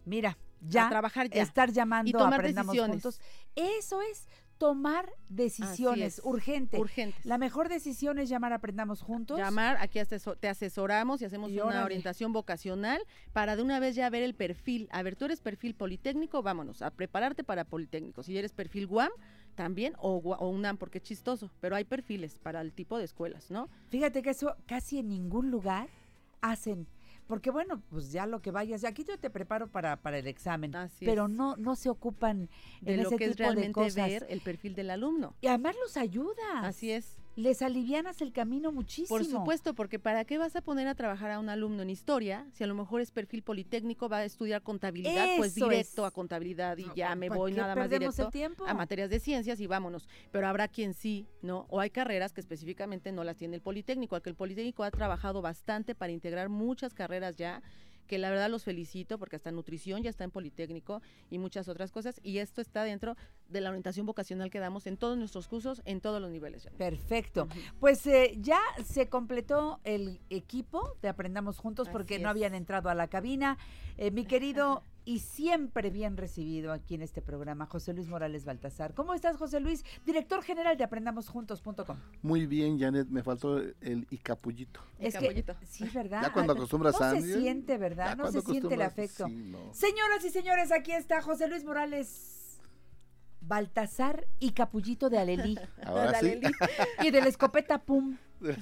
mira, ya, A trabajar ya. estar llamando Y tomar Aprendamos decisiones. Juntos. Eso es tomar decisiones es, urgente. urgentes. La mejor decisión es llamar Aprendamos Juntos. Llamar, aquí aseso- te asesoramos y hacemos Y una órale. orientación vocacional para de una vez ya ver el perfil. A ver, tú eres perfil politécnico, vámonos, a prepararte para politécnico. Si eres perfil GUAM, también, o, o UNAM, porque es chistoso, pero hay perfiles para el tipo de escuelas, ¿no? Fíjate que eso casi en ningún lugar hacen. Porque bueno, pues ya lo que vayas, aquí yo te preparo para, para el examen, pero es. no no se ocupan De en lo ese que es tipo de realmente cosas. ver el perfil del alumno. Y además los ayuda. Así es. Les alivianas el camino muchísimo. Por supuesto, porque ¿para qué vas a poner a trabajar a un alumno en historia si a lo mejor es perfil politécnico, va a estudiar contabilidad, pues directo es. a contabilidad y ya me ¿para voy nada más directo a materias de ciencias y vámonos. Pero habrá quien sí, ¿no? O hay carreras que específicamente no las tiene el politécnico, al que el politécnico ha trabajado bastante para integrar muchas carreras ya que la verdad los felicito porque hasta nutrición ya está en Politécnico y muchas otras cosas y esto está dentro de la orientación vocacional que damos en todos nuestros cursos en todos los niveles. Janet. Perfecto. Pues eh, ya se completó el equipo de Aprendamos Juntos porque no habían entrado a la cabina. Eh, mi querido y siempre bien recibido aquí en este programa, José Luis Morales Baltasar. ¿Cómo estás, José Luis? Director general de aprendamosjuntos.com. Muy bien, Janet, me faltó el icapullito. Es que, sí, ¿verdad? Ya cuando acostumbras no a se siente, ¿verdad? No se siente el afecto. sí, no. Señoras y señores, aquí está José Luis Morales Baltasar y Capullito de Alelí. Ahora sí. Alelí. Y de la escopeta Pum. De.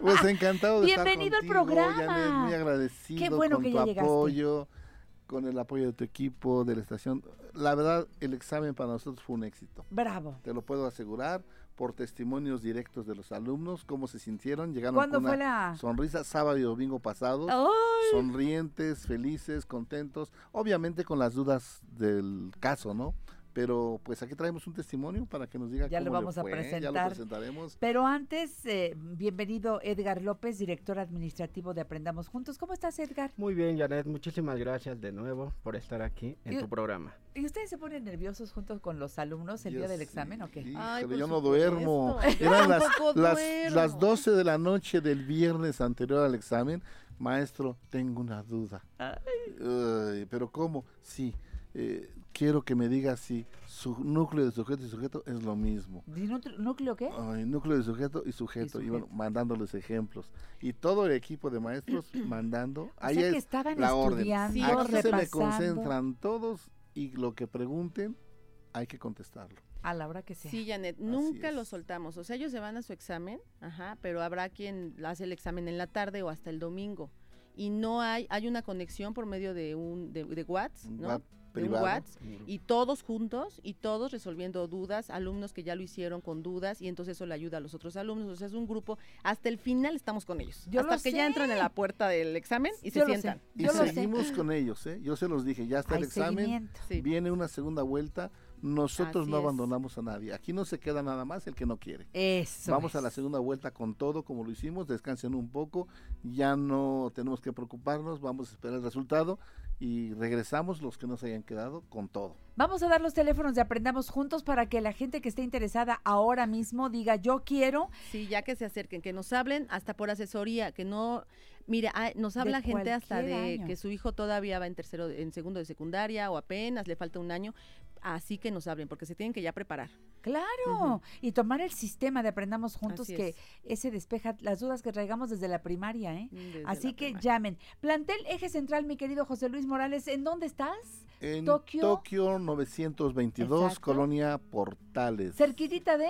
Pues encantado de Bienvenido al estar contigo, programa. Janet, muy agradecido Qué bueno con que tu ya llegaste. apoyo, con el apoyo de tu equipo, de la estación. La verdad, el examen para nosotros fue un éxito. Bravo. Te lo puedo asegurar por testimonios directos de los alumnos, cómo se sintieron, llegaron ¿Cuándo con una fue la- sonrisa sábado y domingo pasados, ¡Ay! sonrientes, felices, contentos, obviamente con las dudas del caso, ¿no? Pero pues aquí traemos un testimonio para que nos diga Ya lo cómo le vamos a fue, Ya lo presentar. presentaremos. Pero antes, eh, bienvenido Edgar López, director administrativo de Aprendamos Juntos. ¿Cómo estás, Edgar? Muy bien, Janet, muchísimas gracias de nuevo por estar aquí en Y- tu programa. ¿Y ustedes se ponen nerviosos junto con los alumnos el día del sí, examen o qué? Híjole, yo no duermo. Eran las, las, las 12 de la noche del viernes anterior al examen. Maestro, tengo una duda. Ay, pero ¿cómo? Sí, eh, quiero que me diga si su núcleo de sujeto y sujeto es lo mismo. ¿Y núcleo- ¿Núcleo qué? Ay, núcleo de sujeto y sujeto. Y, bueno, mandándoles ejemplos. Y todo el equipo de maestros mandando. ahí sea que es estaban la orden. estudiando, Aquí se me concentran todos y lo que pregunten hay que contestarlo. A la hora que sea. Sí, Janet, nunca lo soltamos. O sea, ellos se van a su examen, ajá, pero habrá quien hace el examen en la tarde o hasta el domingo. Y no hay, hay una conexión por medio de un, de, de WhatsApp, ¿no? De un. WhatsApp, y todos juntos y todos resolviendo dudas, alumnos que ya lo hicieron con dudas y entonces eso le ayuda a los otros alumnos, o sea, es un grupo, hasta el final estamos con ellos, Yo hasta lo que ya entran en la puerta del examen y Yo se lo sientan. sé. Y Yo lo sé. seguimos con ellos, ¿eh? Yo se los dije, ya está el examen, viene una segunda vuelta, nosotros Así no es. abandonamos a nadie. Aquí no se queda nada más el que no quiere. Eso Vamos a la segunda vuelta con todo como lo hicimos, descansen un poco, ya no tenemos que preocuparnos, vamos a esperar el resultado y regresamos los que nos hayan quedado con todo. Vamos a dar los teléfonos de Aprendamos Juntos para que la gente que esté interesada ahora mismo diga yo quiero. Sí, ya que se acerquen, que nos hablen hasta por asesoría, que no, mira, ah, nos habla gente hasta de año. que su hijo todavía va en tercero, en segundo de secundaria o apenas le falta un año, así que nos hablen, porque se tienen que ya preparar. Claro, y tomar el sistema de Aprendamos Juntos Así que es. ese despeja las dudas que traigamos desde la primaria, ¿eh? Desde Así que primaria. llamen. Plantel Eje Central, mi querido José Luis Morales, ¿en dónde estás? En Tokio. Tokio, 922, Exacto. Colonia Portales, Cerquitita de...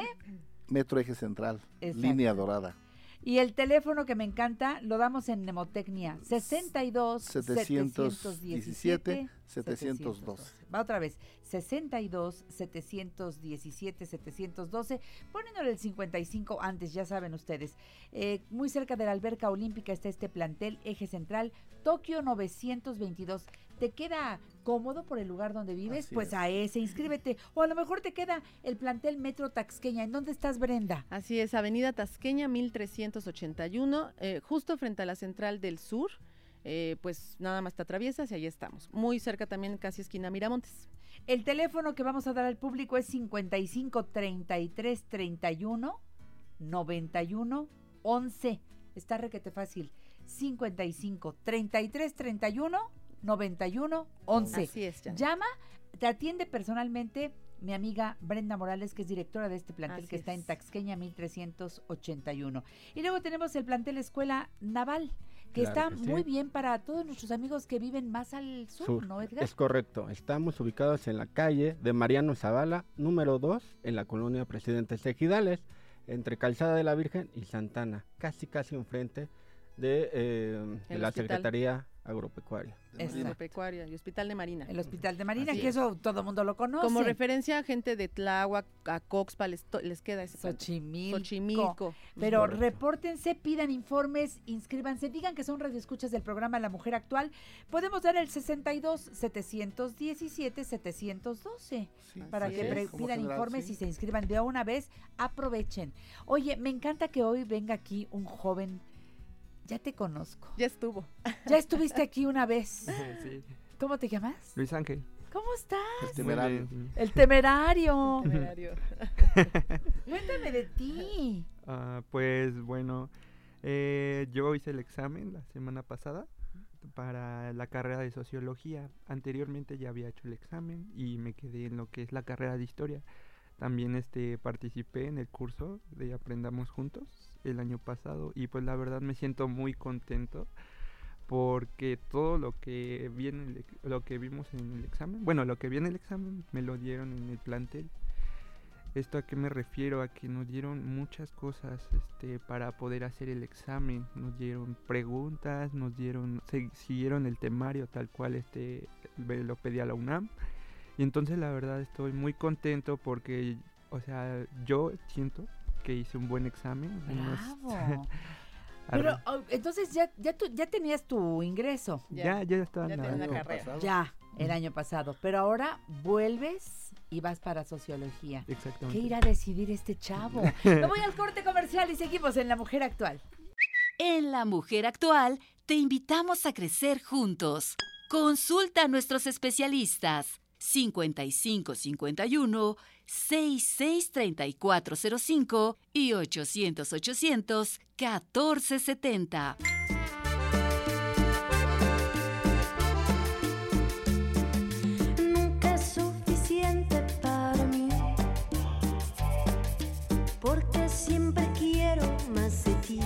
Metro Eje Central, Exacto. línea dorada. Y el teléfono que me encanta lo damos en Nemotecnia, 62 717 717 712. Va otra vez, 62 717 712, poniéndole el 55 antes, ya saben ustedes. Eh, muy cerca de la alberca olímpica está este plantel, eje central, Tokio 922. ¿Te queda cómodo por el lugar donde vives? Así pues es. a ese, inscríbete. O a lo mejor te queda el plantel Metro Taxqueña. ¿En dónde estás, Brenda? Así es, Avenida Tasqueña 1381, eh, justo frente a la Central del Sur. Eh, pues nada más te atraviesas y ahí estamos. Muy cerca también, casi esquina Miramontes. El teléfono que vamos a dar al público es 55 33 31 91 11. Está requete fácil. 55 33 31 91 11. Así es, Janet. Llama, te atiende personalmente mi amiga Brenda Morales, que es directora de este plantel Así que está en. Taxqueña 1381. Y luego tenemos el plantel Escuela Naval, que Claro está que sí. muy bien para todos nuestros amigos que viven más al sur, Sur. ¿no, Edgar? Es correcto. Estamos ubicados en la calle de Mariano Zavala, número 2, en la colonia Presidentes Ejidales, entre Calzada de la Virgen y Santana, casi casi enfrente de, eh, de la hospital. Secretaría agropecuaria. Agropecuaria y Hospital de Marina. El Hospital de Marina, Así que es. eso todo el mundo lo conoce. Como referencia a gente de Tláhuac, a Coxpa, les, to- les queda ese. Xochimilco. Xochimilco. Pero Correcto. repórtense, pidan informes, inscríbanse, digan que son radioescuchas del programa La Mujer Actual. Podemos dar el 62 717 712 para que es. pidan general, informes sí. y se inscriban de una vez. Aprovechen. Oye, me encanta que hoy venga aquí un joven. Ya te conozco. Ya estuvo. Ya estuviste aquí una vez. Sí. ¿Cómo te llamas? Luis Ángel. ¿Cómo estás? El temerario. El temerario. Temerario. Cuéntame de ti. Ah, pues bueno, eh, yo hice el examen la semana pasada para la carrera de sociología. Anteriormente ya había hecho el examen y me quedé en lo que es la carrera de historia. También este participé en el curso de Aprendamos Juntos el año pasado y pues la verdad me siento muy contento porque todo lo que vi en el ex- lo que vimos en el examen, bueno, lo que vi en el examen me lo dieron en el plantel. ¿Esto a qué me refiero? A que nos dieron muchas cosas este, para poder hacer el examen. Nos dieron preguntas, nos dieron, se- siguieron el temario tal cual este, lo pedía la UNAM. Y entonces la verdad estoy muy contento porque, o sea, yo siento que hice un buen examen. Bravo. Pero oh, entonces ya, ya, tú, ya tenías tu ingreso. Ya, ya estaba Ya en la- carrera. Ya, el año pasado. Pero ahora vuelves y vas para sociología. Exactamente. ¿Qué irá a decidir este chavo? Me voy al corte comercial y seguimos en La Mujer Actual. En La Mujer Actual te invitamos a crecer juntos. Consulta a nuestros especialistas 5551 663405 y 800 800 1470. Nunca es suficiente para mí, porque siempre quiero más de ti.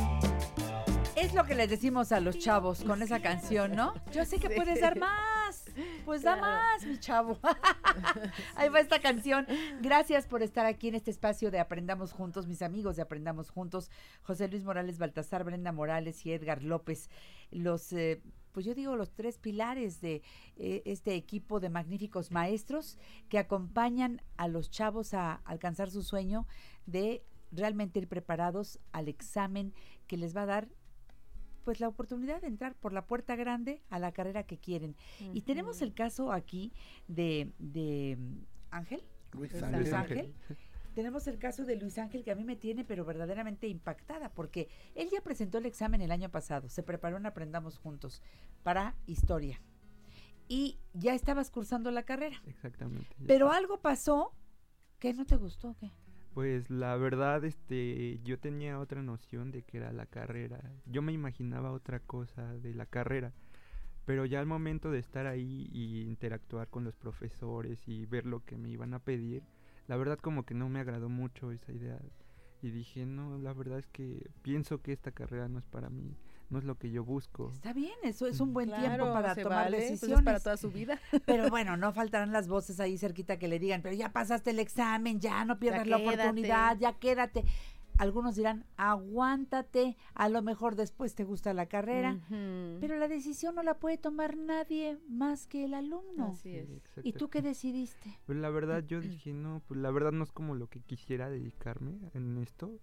Es lo que les decimos a los chavos con esa canción, ¿no? Yo sé que puedes dar más. Pues da Claro. más, mi chavo. Ahí va esta canción. Gracias por estar aquí en este espacio de Aprendamos Juntos, mis amigos de Aprendamos Juntos. José Luis Morales Baltasar, Brenda Morales y Edgar López. Los, eh, pues yo digo, los tres pilares de eh, este equipo de magníficos maestros que acompañan a los chavos a alcanzar su sueño de realmente ir preparados al examen que les va a dar pues la oportunidad de entrar por la puerta grande a la carrera que quieren. Y tenemos el caso aquí de, de mm, Ángel. Luis Luis Ángel. Ángel. Tenemos el caso de Luis Ángel que a mí me tiene pero verdaderamente impactada porque él ya presentó el examen el año pasado, se preparó en Aprendamos Juntos para historia y ya estabas cursando la carrera. Exactamente. Pero algo pasó que no te gustó, ¿o ¿qué? Pues la verdad, este, yo tenía otra noción de que era la carrera. Yo me imaginaba otra cosa de la carrera. Pero ya al momento de estar ahí y interactuar con los profesores y ver lo que me iban a pedir, la verdad como que no me agradó mucho esa idea. Y dije, no, la verdad es que pienso que esta carrera no es para mí, no es lo que yo busco. Está bien, eso es un buen tiempo para tomar vale, pues es decisiones. para toda su vida. Pero bueno, no faltarán las voces ahí cerquita que le digan, pero ya pasaste el examen, ya no pierdas Ya la quédate. oportunidad, ya quédate. Algunos dirán, aguántate, a lo mejor después te gusta la carrera, pero la decisión no la puede tomar nadie más que el alumno. Así es. ¿Y tú qué decidiste? Pues la verdad yo dije, no, pues la verdad no es como lo que quisiera dedicarme en esto.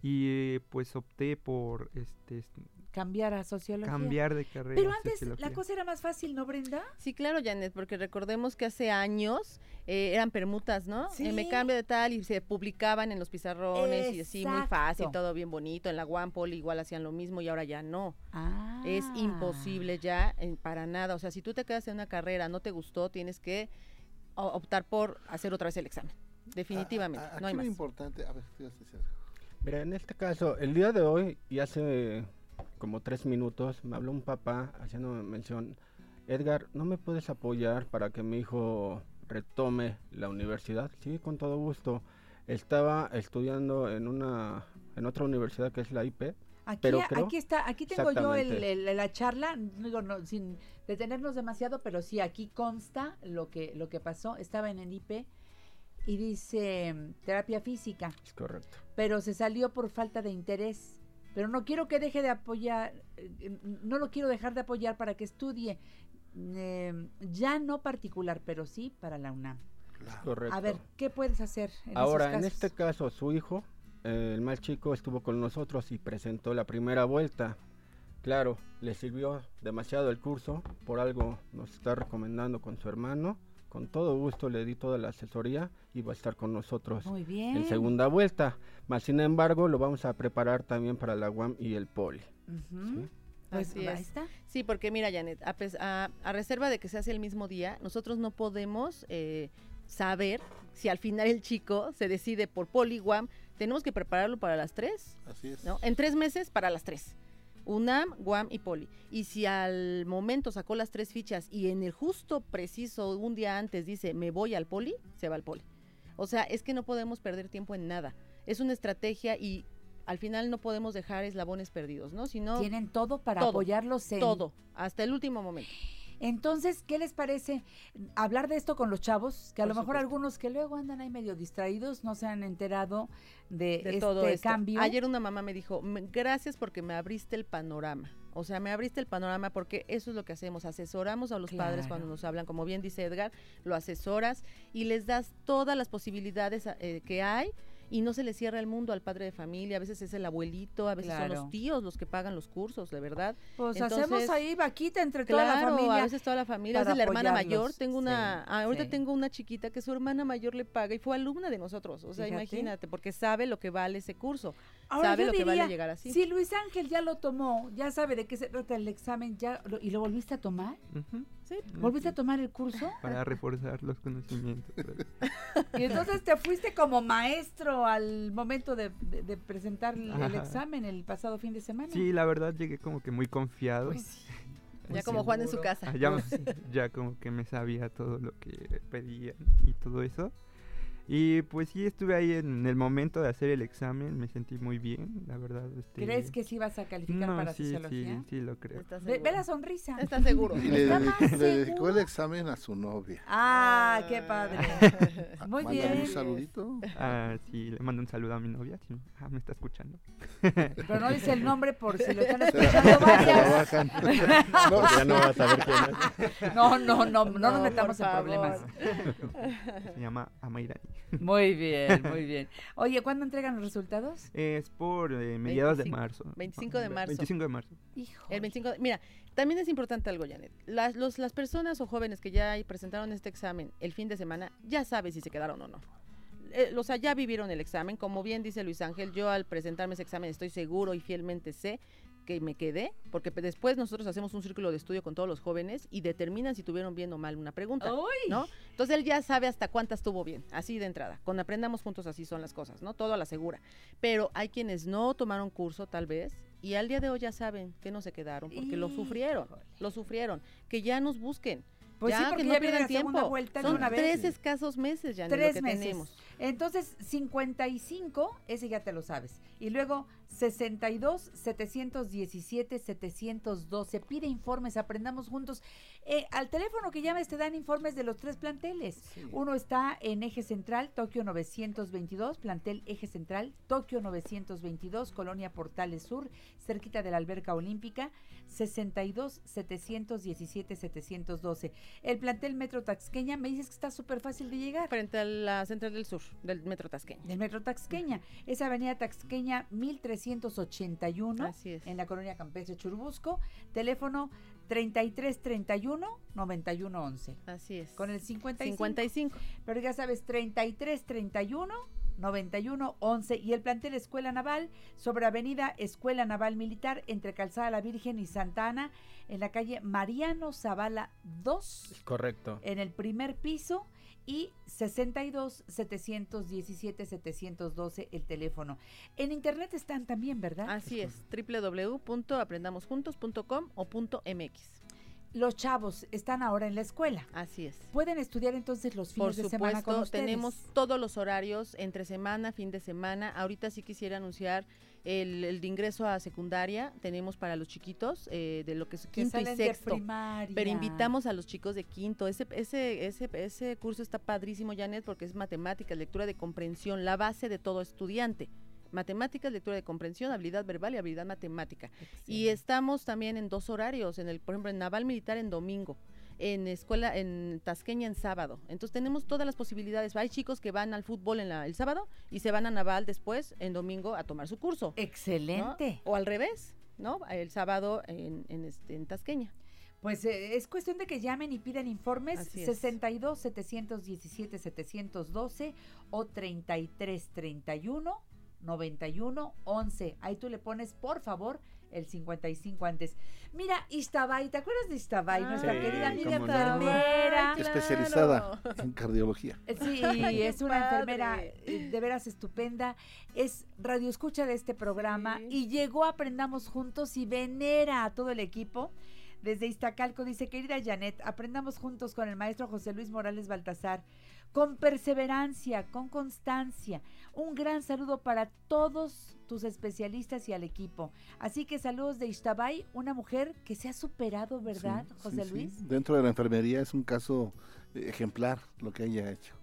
Y eh, pues opté por este es- Cambiar a sociología. cambiar de carrera. Pero antes la cosa era más fácil, ¿no, Brenda? Sí, claro, Janet, porque recordemos que hace años eh, eran permutas, ¿no? Sí. Eh, me cambio de tal y se publicaban en los pizarrones y así, muy fácil, todo bien bonito. En la Wampol igual hacían lo mismo y ahora ya no. Ah. Es imposible ya eh, para nada. O sea, si tú te quedas en una carrera, no te gustó, tienes que optar por hacer otra vez el examen. Definitivamente, A- a- no hay más. importante, a ver. Mira, en este caso, el día de hoy y hace como tres minutos me habló un papá haciendo mención, Edgar, ¿no me puedes apoyar para que mi hijo retome la universidad? Sí, con todo gusto. Estaba estudiando en una en otra universidad que es la IP. Aquí, pero a- creo- aquí está, aquí tengo yo el- la charla, digo, no, sin detenernos demasiado, pero sí, aquí consta lo que, lo que pasó. Estaba en el IP y dice terapia física, Es correcto. pero se salió por falta de interés pero no quiero que deje de apoyar, eh, no lo quiero dejar de apoyar para que estudie, eh, ya no particular, pero sí para la UNAM. Correcto. A ver, ¿qué puedes hacer en Ahora, esos en este caso, su hijo, eh, el más chico, estuvo con nosotros y presentó la primera vuelta. Claro, le sirvió demasiado el curso, por algo nos está recomendando con su hermano. Con todo gusto le di toda la asesoría y va a estar con nosotros Muy bien. en segunda vuelta. Más sin embargo, lo vamos a preparar también para la UAM y el Poli. Pues Así ahí es. está. Sí, porque mira, Janet, a, a- a reserva de que se hace el mismo día, nosotros no podemos eh, saber si al final el chico se decide por Poliwam. Tenemos que prepararlo para las tres. Así es. ¿no? En tres meses para las tres. UNAM, Guam y Poli. Y si al momento sacó las tres fichas y en el justo preciso un día antes dice me voy al Poli, se va al Poli. O sea, es que no podemos perder tiempo en nada. Es una estrategia y al final no podemos dejar eslabones perdidos, ¿no? Sino Tienen todo para todo, apoyarlos en todo, hasta el último momento. Entonces, ¿qué les parece hablar de esto con los chavos? Que a Por lo mejor supuesto. algunos que luego andan ahí medio distraídos no se han enterado de, de este todo esto. cambio. Ayer una mamá me dijo, "Me- gracias porque me abriste el panorama. O sea, me abriste el panorama porque eso es lo que hacemos, asesoramos a los padres cuando nos hablan, como bien dice Edgar, lo asesoras y les das todas las posibilidades eh, que hay y no se le cierra el mundo al padre de familia, a veces es el abuelito, a veces son los tíos los que pagan los cursos, de verdad. Pues hacemos ahí vaquita entre toda Claro, la familia. a veces toda la familia, a veces la hermana mayor, tengo una, Sí, ah, ahorita sí. tengo una chiquita que su hermana mayor le paga y fue alumna de nosotros, o sea, Fíjate. imagínate, porque sabe lo que vale ese curso, Ahora, sabe lo que diría, vale llegar así. Si Luis Ángel ya lo tomó, ya sabe de qué se trata el examen, ya lo- y lo volviste a tomar. Sí. volviste a tomar el curso Para reforzar los conocimientos. y entonces te fuiste como maestro al momento de, de- de presentar el, examen el pasado fin de semana. Sí, la verdad llegué como que muy confiado. Pues Ya como Juan en su casa. Ah, Pues ya como que me sabía todo lo que pedían y todo eso. Y pues sí, estuve ahí en el momento de hacer el examen, me sentí muy bien, la verdad. Este... ¿Crees que sí vas a calificar No, para sí, sociología? Sí, sí, lo creo. Ve, ve la sonrisa. Está seguro. Y le, Está más le dedicó el examen a su novia. Ah, qué padre. Muy bien. un saludito. Ah, sí, le mando un saludo a mi novia. sí, Ah, me está escuchando. Pero no dice el nombre por si lo están escuchando varias. No, ya no vas a saber quién es. No, no, no, no, nos metamos en problemas. Se llama Amairani. Muy bien, muy bien. Oye, ¿cuándo entregan los resultados? Es por eh, mediados de 25 marzo. 25 de marzo. 25 de marzo. El 25 de- mira, también es importante algo, Janet. Las, los- las personas o jóvenes que ya presentaron este examen el fin de semana ya saben si se quedaron o no. Eh, o sea, ya vivieron el examen. Como bien dice Luis Ángel, yo al presentarme ese examen estoy seguro y fielmente sé que me quedé, porque después nosotros hacemos un círculo de estudio con todos los jóvenes y determinan si tuvieron bien o mal una pregunta, ¿no? Entonces él ya sabe hasta cuántas tuvo bien, así de entrada. Con aprendamos juntos así son las cosas, ¿no? Todo a la segura. Pero hay quienes no tomaron curso tal vez y al día de hoy ya saben que no se quedaron porque lo sufrieron, lo sufrieron, que ya nos busquen. Pues sí, ya, porque que no ya pierdan tiempo. vuelta Son una vez. tres escasos meses ya Tres lo que meses. tenemos. Entonces, 55, ese ya te lo sabes. Y luego 62, 717, 712. Pide informes, aprendamos juntos. Eh, al teléfono que llames te dan informes de los tres planteles. Uno está en Eje Central, Tokio 922, plantel Eje Central, Tokio 922, Colonia Portales Sur, cerquita de la Alberca Olímpica, 62, 717, 712. El plantel Metro Taxqueña, me dices que está súper fácil de llegar. Frente a la Central del Sur, del Metro Tasqueña. Del Metro Taxqueña. Es Avenida Taxqueña 1381. Así es. En la colonia Campestre Churubusco. Teléfono 3331 9111. Así es. Con el 55. 55. Pero ya sabes, 3331 9111 y el plantel Escuela Naval sobre Avenida Escuela Naval Militar entre Calzada La Virgen y Santa Ana en la calle Mariano Zavala 2 Correcto. en el primer piso y 62 717 712 el teléfono. En internet están también, ¿verdad? Así es, www.aprendamosjuntos.com o punto .mx. Los chavos están ahora en la escuela. Así es. Pueden estudiar entonces los Por fines de semana con supuesto, ustedes. tenemos todos los horarios entre semana, fin de semana. Ahorita sí quisiera anunciar el, el de ingreso a secundaria. Tenemos para los chiquitos eh, de lo que es Que quinto y sexto. Pero invitamos a los chicos de quinto. Ese, ese, ese, ese curso está padrísimo, Janet, porque es matemáticas, lectura de comprensión, la base de todo estudiante. matemáticas, lectura de comprensión, habilidad verbal y habilidad matemática. Y estamos también en dos horarios, en el, por ejemplo, en Naval Militar en domingo en escuela en Tasqueña en sábado. Entonces tenemos todas las posibilidades. Hay chicos que van al fútbol en la- el sábado y se van a Naval después en domingo a tomar su curso. Excelente. O al revés, ¿no? El sábado en, en, este, en Tasqueña. Pues eh, es cuestión de que llamen y pidan informes Así es. 62 717 712 o 33 31 91 11. Ahí tú le pones, por favor, el 55 antes. Mira, Istabay, ¿te acuerdas de Istabay? Nuestra Sí, querida amiga no. enfermera. Especializada en cardiología. Eh, Sí, Ay, es una padre. enfermera eh, de veras estupenda. Es radioescucha de este programa y llegó a Aprendamos Juntos y venera a todo el equipo. Desde Iztacalco dice, querida Janet, aprendamos juntos con el maestro José Luis Morales Baltasar, con perseverancia, con constancia. Un gran saludo para todos tus especialistas y al equipo. Así que saludos de Ishtabay, una mujer que se ha superado, ¿verdad, Sí, José sí. Luis? Dentro de la enfermería es un caso ejemplar lo que ella ha hecho.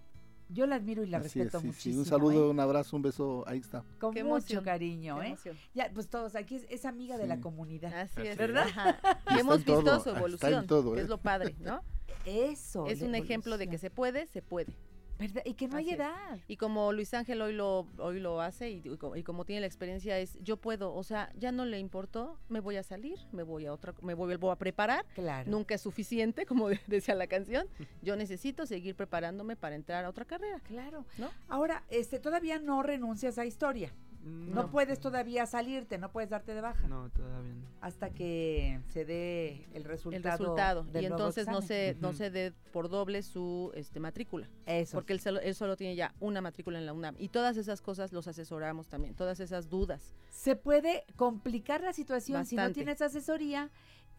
Yo la admiro y la Así respeto es, sí, sí. muchísimo. Un saludo, ¿eh? un abrazo, un beso, ahí está. Con Qué mucho emoción, cariño, qué ¿eh? emoción. Ya, pues todos, aquí es, es amiga de la comunidad. Así es. ¿Verdad? Ajá. Y hemos todo, visto su está en evolución, todo, que ¿eh? es lo padre, ¿no? Eso. Es un ejemplo de que se puede, se puede. ¿Verdad? Y que no hay es. edad. Y como Luis Ángel hoy lo, hoy lo hace y, y co- y como tiene la experiencia es, yo puedo, o sea, ya no le importó, me voy a salir, me voy a otra, me voy, vuelvo a preparar. Claro. Nunca es suficiente, como de- decía la canción. Yo necesito seguir preparándome para entrar a otra carrera. Claro. ¿No? Ahora, este, todavía no renuncias a historia. No, No. puedes todavía salirte, no puedes darte de baja. No, todavía no. Hasta que se dé el resultado. El resultado. del Y entonces no se, no se dé por doble su este, matrícula. Eso. Porque él solo, él solo tiene ya una matrícula en la UNAM. Y todas esas cosas los asesoramos también, todas esas dudas. Se puede complicar la situación si no tienes asesoría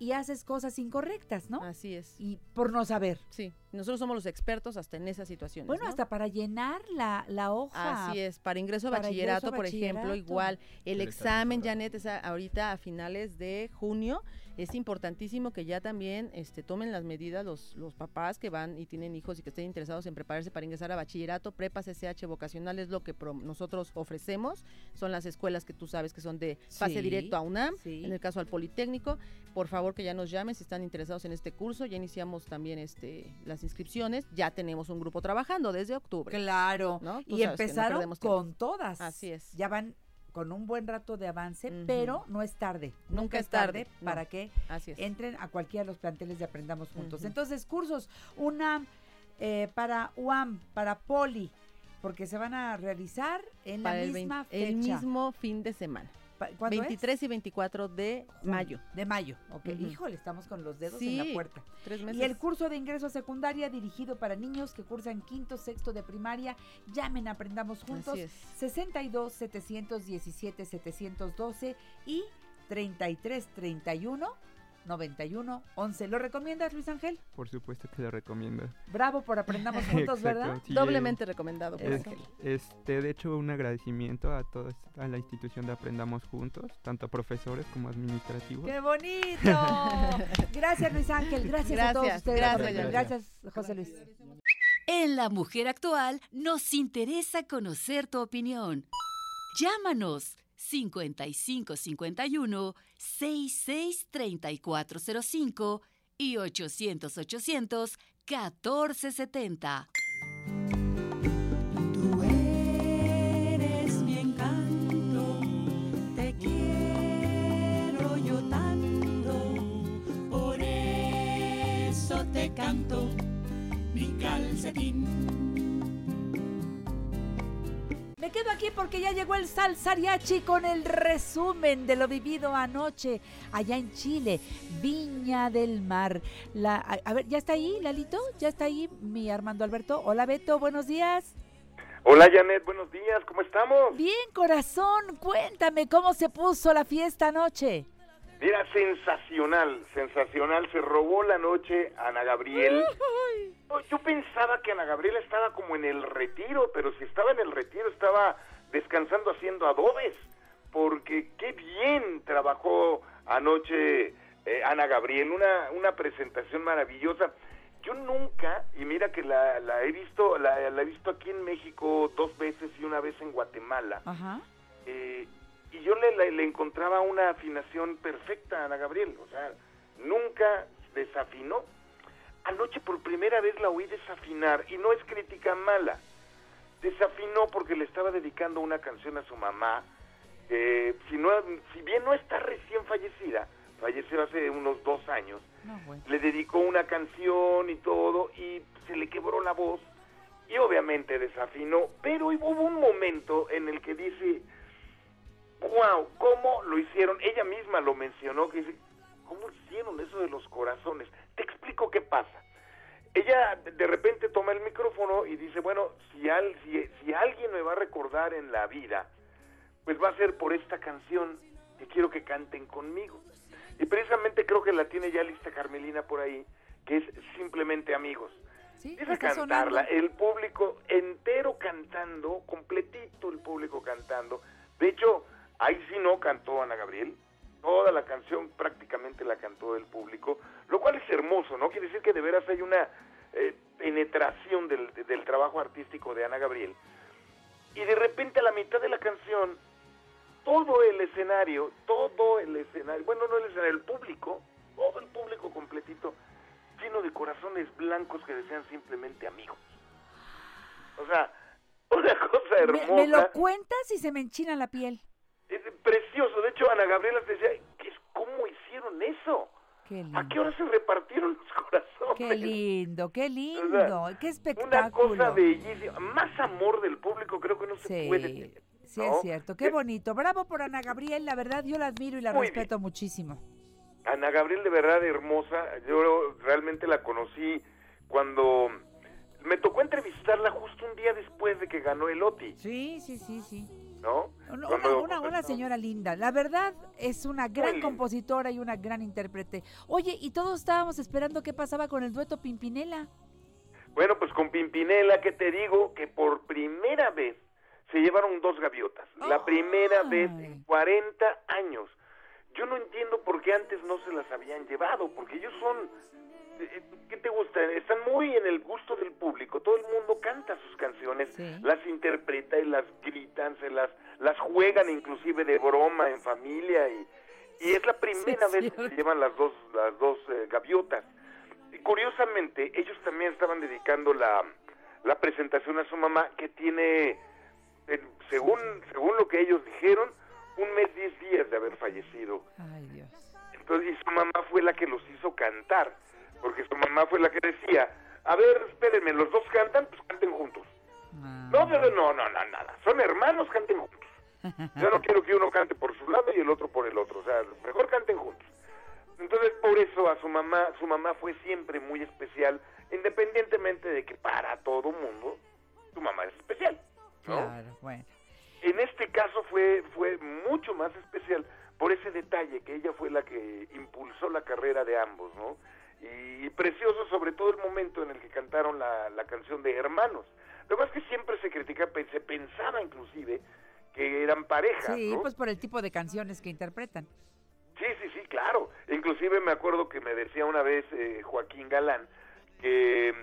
y haces cosas incorrectas, ¿no? Así es. Y por no saber. Sí, nosotros somos los expertos hasta en esas situaciones. Bueno, ¿no? hasta para llenar la, la hoja. Así es, para ingreso a Para bachillerato, ingreso a por ejemplo, igual. El El examen, Janet, es a- ahorita a finales de junio. Es importantísimo que ya también este, tomen las medidas los, los papás que van y tienen hijos y que estén interesados en prepararse para ingresar a bachillerato, prepa, CCH, vocacional, es lo que pro- nosotros ofrecemos. Son las escuelas que tú sabes que son de pase Sí, directo a UNAM, sí. en el caso al Politécnico. Por favor, que ya nos llamen si están interesados en este curso. Ya iniciamos también este, las inscripciones. Ya tenemos un grupo trabajando desde octubre. Claro. Y no empezaron tiempo. con todas. Así es. Ya van con un buen rato de avance, pero no es tarde. Nunca es tarde, para que Así entren a cualquiera de los planteles de Aprendamos Juntos. Entonces, cursos UNAM, eh, para UAM, para Poli, porque se van a realizar en Para la el, misma el fecha. mismo fin de semana. Pa- ¿cuándo es? 23 y 24 de mayo. De mayo, ok. Ujú. Híjole, estamos con los dedos Sí, en la puerta. tres Y meses. el curso de ingreso a secundaria dirigido para niños que cursan quinto, sexto de primaria. Llamen, aprendamos juntos. Así es. 62 717 712 y 33 31 91 11. ¿Lo recomiendas, Luis Ángel? Por supuesto que lo recomiendo. Bravo por aprendamos juntos, ¿verdad? sí, Doblemente recomendado por es- Ángel. Este, de hecho, un agradecimiento a toda a la institución de Aprendamos Juntos, tanto a profesores como administrativos. ¡Qué bonito! Gracias, Luis Ángel. Gracias, a todos Gracias, ustedes. gracias, Gracias, Gracias. José Luis. En La Mujer Actual nos interesa conocer tu opinión. Llámanos 5551 663405 y 800 800 1470. Eres mi encanto, te quiero yo tanto, por eso te canto mi calcetín. Me quedo aquí porque ya llegó el Salsariachi con el resumen de lo vivido anoche allá en Chile, Viña del Mar. La, a, a ver, ¿ya está ahí, Lalito? ¿Ya está ahí mi Armando Alberto? Hola, Beto, buenos días. Hola Janet, buenos días, ¿cómo estamos? Bien, corazón, cuéntame cómo se puso la fiesta anoche. Mira, sensacional, sensacional, se robó la noche Ana Gabriel. Yo pensaba que Ana Gabriel estaba como en el retiro, pero si estaba en el retiro estaba descansando haciendo adobes, porque qué bien trabajó anoche eh, Ana Gabriel, una, una presentación maravillosa. Yo nunca, y mira que la, la he visto, la, la he visto aquí en México dos veces y una vez en Guatemala. Ajá. eh, y yo le, le- le encontraba una afinación perfecta a Ana Gabriel, o sea, nunca desafinó. Anoche por primera vez la oí desafinar, y no es crítica mala, desafinó porque le estaba dedicando una canción a su mamá, que si, no, si bien no está recién fallecida, falleció hace unos dos años, le dedicó una canción y todo, y se le quebró la voz, y obviamente desafinó, pero hubo un momento en el que dice, wow, ¿cómo lo hicieron? Ella misma lo mencionó, que dice, ¿cómo hicieron eso de los corazones? Te explico qué pasa. Ella de- repente toma el micrófono y dice, bueno, si, al, si, si alguien me va a recordar en la vida, pues va a ser por esta canción que quiero que canten conmigo. Y precisamente creo que la tiene ya lista Carmelina por ahí, que es simplemente amigos. Empieza a está cantarla, sonando. el público entero cantando, completito el público cantando. De hecho, ahí sí no cantó Ana Gabriel, toda la canción prácticamente la cantó el público, lo cual es hermoso, ¿no? Quiere decir que de veras hay una eh, penetración del, del trabajo artístico de Ana Gabriel. Y de repente a la mitad de la canción, todo el escenario, todo el escenario, bueno, no el escenario, el público, todo el público completito, lleno de corazones blancos que desean simplemente amigos. O sea, una cosa Me, hermosa. me lo cuentas y se me enchina la piel. Es precioso. De hecho, Ana Gabriela te decía, ¿qué es, ¿cómo hicieron eso? Qué. ¿A qué hora se repartieron los corazones? Qué lindo, qué lindo, qué Una espectáculo. cosa bellísima. Más amor del público creo que no se Sí, puede tener. Sí, ¿no? es cierto, qué bonito. Bravo por Ana Gabriel, la verdad yo la admiro y la Muy respeto muchísimo. Ana Gabriel de verdad hermosa. Yo realmente la conocí cuando me tocó entrevistarla justo un día después de que ganó el OTI, Sí, sí, sí, sí. ¿No? Una, una, una señora linda. La verdad es una gran compositora y una gran intérprete. Oye, y todos estábamos esperando qué pasaba con el dueto Pimpinela. Bueno, pues con Pimpinela, que te digo que por primera vez se llevaron dos gaviotas. La primera vez en 40 años. Yo no entiendo por qué antes no se las habían llevado, porque ellos son, ¿qué te gusta? Están muy en el gusto del público. Todo el mundo canta sus canciones, las interpreta y las gritan, se las, las juegan inclusive de broma en familia y, y es la primera vez que se llevan las dos, las dos eh, gaviotas. Y curiosamente, ellos también estaban dedicando la, la presentación a su mamá, que tiene, eh, según, según lo que ellos dijeron, un mes, diez días de haber fallecido. Ay, Dios. Entonces, y su mamá fue la que los hizo cantar, porque su mamá fue la que decía, a ver, espérenme, los dos cantan, pues canten juntos. No, no, no, no, no, nada, son hermanos, canten juntos. Yo no quiero que uno cante por su lado y el otro por el otro, o sea, mejor canten juntos. Entonces, por eso a su mamá, su mamá fue siempre muy especial, independientemente de que para todo mundo, su mamá es especial, ¿no? Claro, bueno. En este caso fue, fue mucho más especial por ese detalle, que ella fue la que impulsó la carrera de ambos, ¿no? Y, precioso sobre todo el momento en el que cantaron la, la canción de Hermanos. Lo que es que siempre se critica, pe- se pensaba inclusive que eran pareja, Sí, ¿no? pues por el tipo de canciones que interpretan. Sí, sí, sí, claro. Inclusive me acuerdo que me decía una vez eh, Joaquín Galán que eh,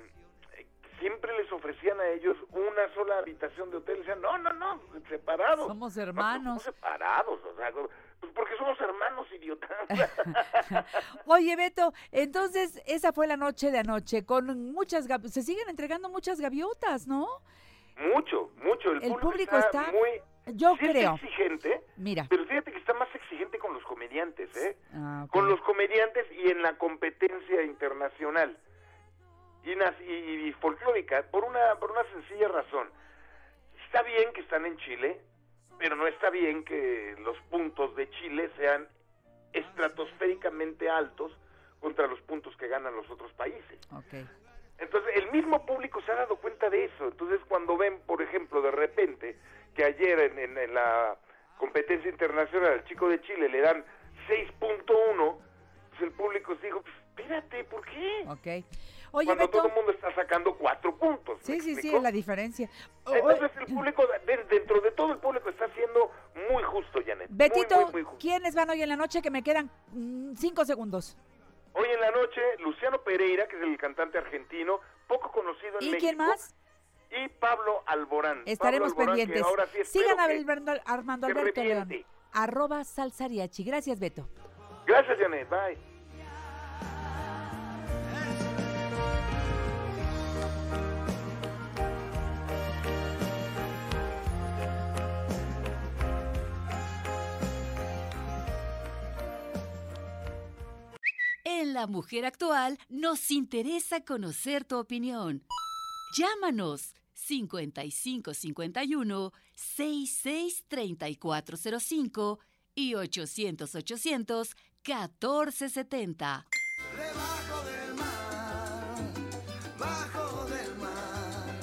siempre les ofrecían a ellos una sola habitación de hotel. Decían, no, no, no, separados. Somos No, hermanos. somos separados, o sea, pues porque somos hermanos, idiota. Oye, Beto, entonces esa fue la noche de anoche con muchas gav- se siguen entregando muchas gaviotas, ¿no? mucho, mucho. El, El público, público está, está- muy... yo sí es creo. exigente, Mira. pero fíjate que está más exigente con los comediantes, ¿eh? Ah, con los comediantes y en la competencia internacional y, y- y folclórica por una por una sencilla razón está bien que están en Chile pero no está bien que los puntos de Chile sean estratosféricamente altos contra los puntos que ganan los otros países Ok. entonces, el mismo público se ha dado cuenta de eso. Entonces, cuando ven, por ejemplo, de repente, que ayer en, en- en la competencia internacional al chico de Chile le dan 6.1, pues el público se dijo, pues, espérate, ¿por qué? Ok. Oye, cuando Beto. todo el mundo está sacando cuatro puntos. ¿me Sí, sí, sí, explico? es la diferencia. Entonces, el público, de- dentro de todo el público, está Muy, Betito, muy, muy justo. ¿quiénes van hoy en la noche? Que me quedan mm, cinco segundos. Hoy en la noche, Luciano Pereira, que es el cantante argentino, poco conocido en ¿Y México. quién más? y Pablo Alborán. Estaremos Pablo Alborán, que pendientes. ahora sí espero Sigan a que- Armando Alberto León. Arroba Salsariachi. Gracias, Beto. Gracias, Janet. Bye. En La Mujer Actual nos interesa conocer tu opinión. Llámanos 5551 663405 y 800 800 1470. Debajo del mar, bajo del mar,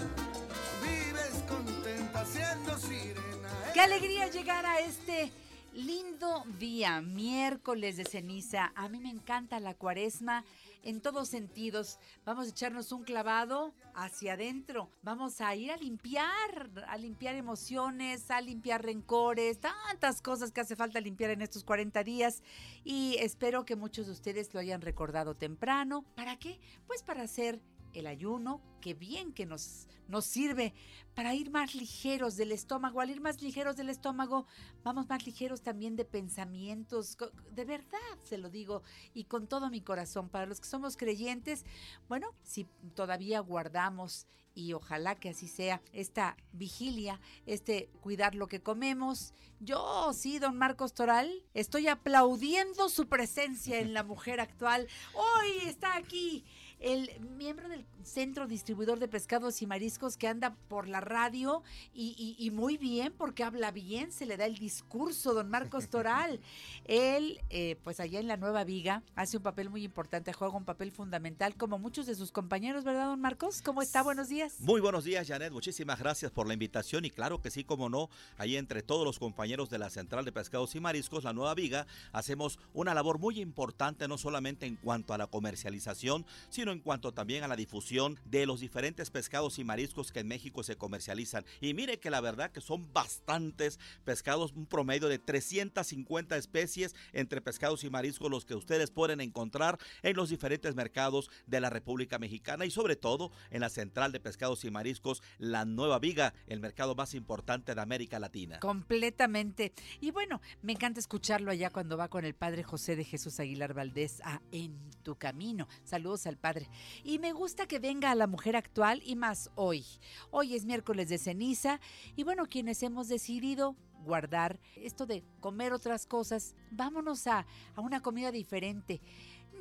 vives contenta siendo sirena. Qué alegría llegar a este lindo día, miércoles de ceniza. A mí me encanta la cuaresma en todos sentidos. Vamos a echarnos un clavado hacia adentro. Vamos a ir a limpiar, a limpiar emociones, a limpiar rencores, tantas cosas que hace falta limpiar en estos 40 días. Y espero que muchos de ustedes lo hayan recordado temprano. ¿Para qué? Pues para hacer el ayuno, que bien que nos, nos sirve para ir más ligeros del estómago. Al ir más ligeros del estómago, vamos más ligeros también de pensamientos. De verdad, se lo digo, y con todo mi corazón. Para los que somos creyentes, bueno, si todavía guardamos y ojalá que así sea esta vigilia, este cuidar lo que comemos. Yo sí, don Marcos Toral, estoy aplaudiendo su presencia en la mujer actual. Hoy está aquí el miembro del Centro Distribuidor de Pescados y Mariscos que anda por la radio y, y- y muy bien porque habla bien, se le da el discurso, don Marcos Toral. Él, eh, pues allá en la Nueva Viga, hace un papel muy importante, juega un papel fundamental como muchos de sus compañeros, ¿verdad, don Marcos? ¿Cómo está? Buenos días. Muy buenos días, Janet. Muchísimas gracias por la invitación. Y claro que sí, como no, ahí entre todos los compañeros de la Central de Pescados y Mariscos, la Nueva Viga, hacemos una labor muy importante, no solamente en cuanto a la comercialización, sino en cuanto también a la difusión de los diferentes pescados y mariscos que en México se comercializan. Y mire que la verdad que son bastantes pescados, un promedio de 350 especies entre pescados y mariscos los que ustedes pueden encontrar en los diferentes mercados de la República Mexicana y sobre todo en la Central de Pescados y Mariscos, la Nueva Viga, el mercado más importante de América Latina. Completamente. Y bueno, me encanta escucharlo allá cuando va con el padre José de Jesús Aguilar Valdés a En tu Camino. Saludos al padre. Y me gusta que venga a la mujer actual y más hoy. Hoy es miércoles de ceniza y bueno, quienes hemos decidido guardar esto de comer otras cosas, vámonos a, a una comida diferente.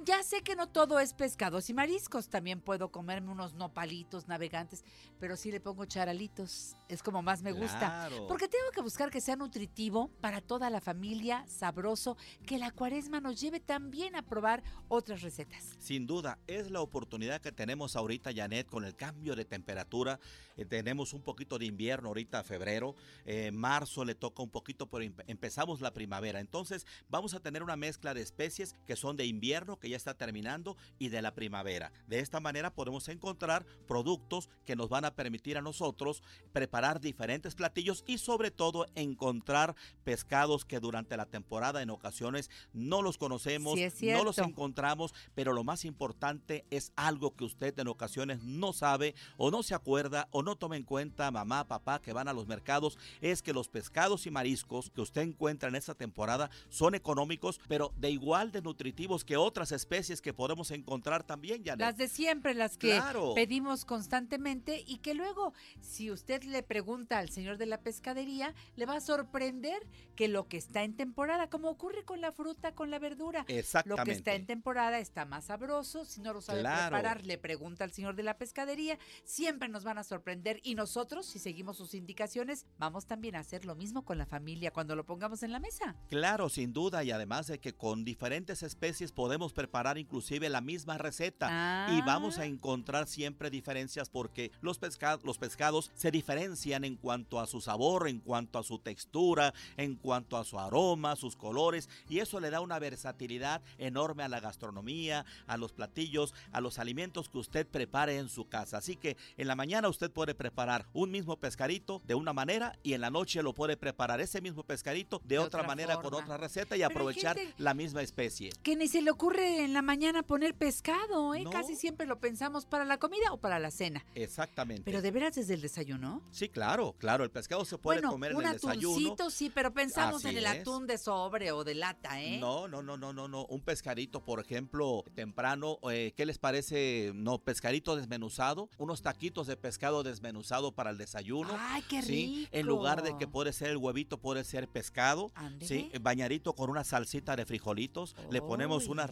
Ya sé que no todo es pescados y mariscos, también puedo comerme unos nopalitos navegantes, pero sí le pongo charalitos, es como más me gusta. Claro. Porque tengo que buscar que sea nutritivo para toda la familia, sabroso, que la cuaresma nos lleve también a probar otras recetas. Sin duda, es la oportunidad que tenemos ahorita, Janet, con el cambio de temperatura. Eh, tenemos un poquito de invierno ahorita, febrero. Eh, marzo le toca un poquito, pero empe- empezamos la primavera. Entonces, vamos a tener una mezcla de especies que son de invierno, que ya está terminando, y de la primavera. De esta manera podemos encontrar productos que nos van a permitir a nosotros preparar diferentes platillos y sobre todo encontrar pescados que durante la temporada en ocasiones no los conocemos, Sí, no los encontramos, pero lo más importante es algo que usted en ocasiones no sabe o no se acuerda o no toma en cuenta, mamá, papá, que van a los mercados, es que los pescados y mariscos que usted encuentra en esta temporada son económicos, pero de igual de nutritivos que otras especies que podemos encontrar también, Janet. Las de siempre, las que Claro. pedimos constantemente y que luego, si usted le pregunta al señor de la pescadería, le va a sorprender que lo que está en temporada, como ocurre con la fruta, con la verdura, lo que está Exactamente. en temporada está más sabroso. Si no lo sabe Claro. preparar, le pregunta al señor de la pescadería. Siempre nos van a sorprender y nosotros, si seguimos sus indicaciones, vamos también a hacer lo mismo con la familia cuando lo pongamos en la mesa. Claro, sin duda, y además de que con diferentes especies podemos preparar inclusive la misma receta y vamos a encontrar siempre diferencias porque los, pesca- los pescados se diferencian en cuanto a su sabor, en cuanto a su textura, en cuanto a su aroma, sus colores y eso le da una versatilidad enorme a la gastronomía, a los platillos, a los alimentos que usted prepare en su casa. Así que en la mañana usted puede preparar un mismo pescadito de una manera y en la noche lo puede preparar ese mismo pescadito de, otra, otra manera con otra receta y Pero aprovechar la misma especie. Que ni se le ocurre siempre en la mañana poner pescado, ¿eh? Casi siempre lo pensamos para la comida o para la cena. Exactamente. Pero de veras desde el desayuno. Sí, claro, claro, el pescado se puede bueno, comer en un el desayuno. atuncito sí, pero pensamos Así en el es. atún de sobre o de lata, ¿eh? No, no, no, no, no, no. Un pescadito, por ejemplo, temprano. eh, ¿Qué les parece? No, pescadito desmenuzado. Unos taquitos de pescado desmenuzado para el desayuno. ¡Ay, qué ¿sí? En lugar de que rico! puede ser el huevito, puede ser pescado. ¿sí? Bañadito con una salsita de frijolitos. Le ponemos Uy. unas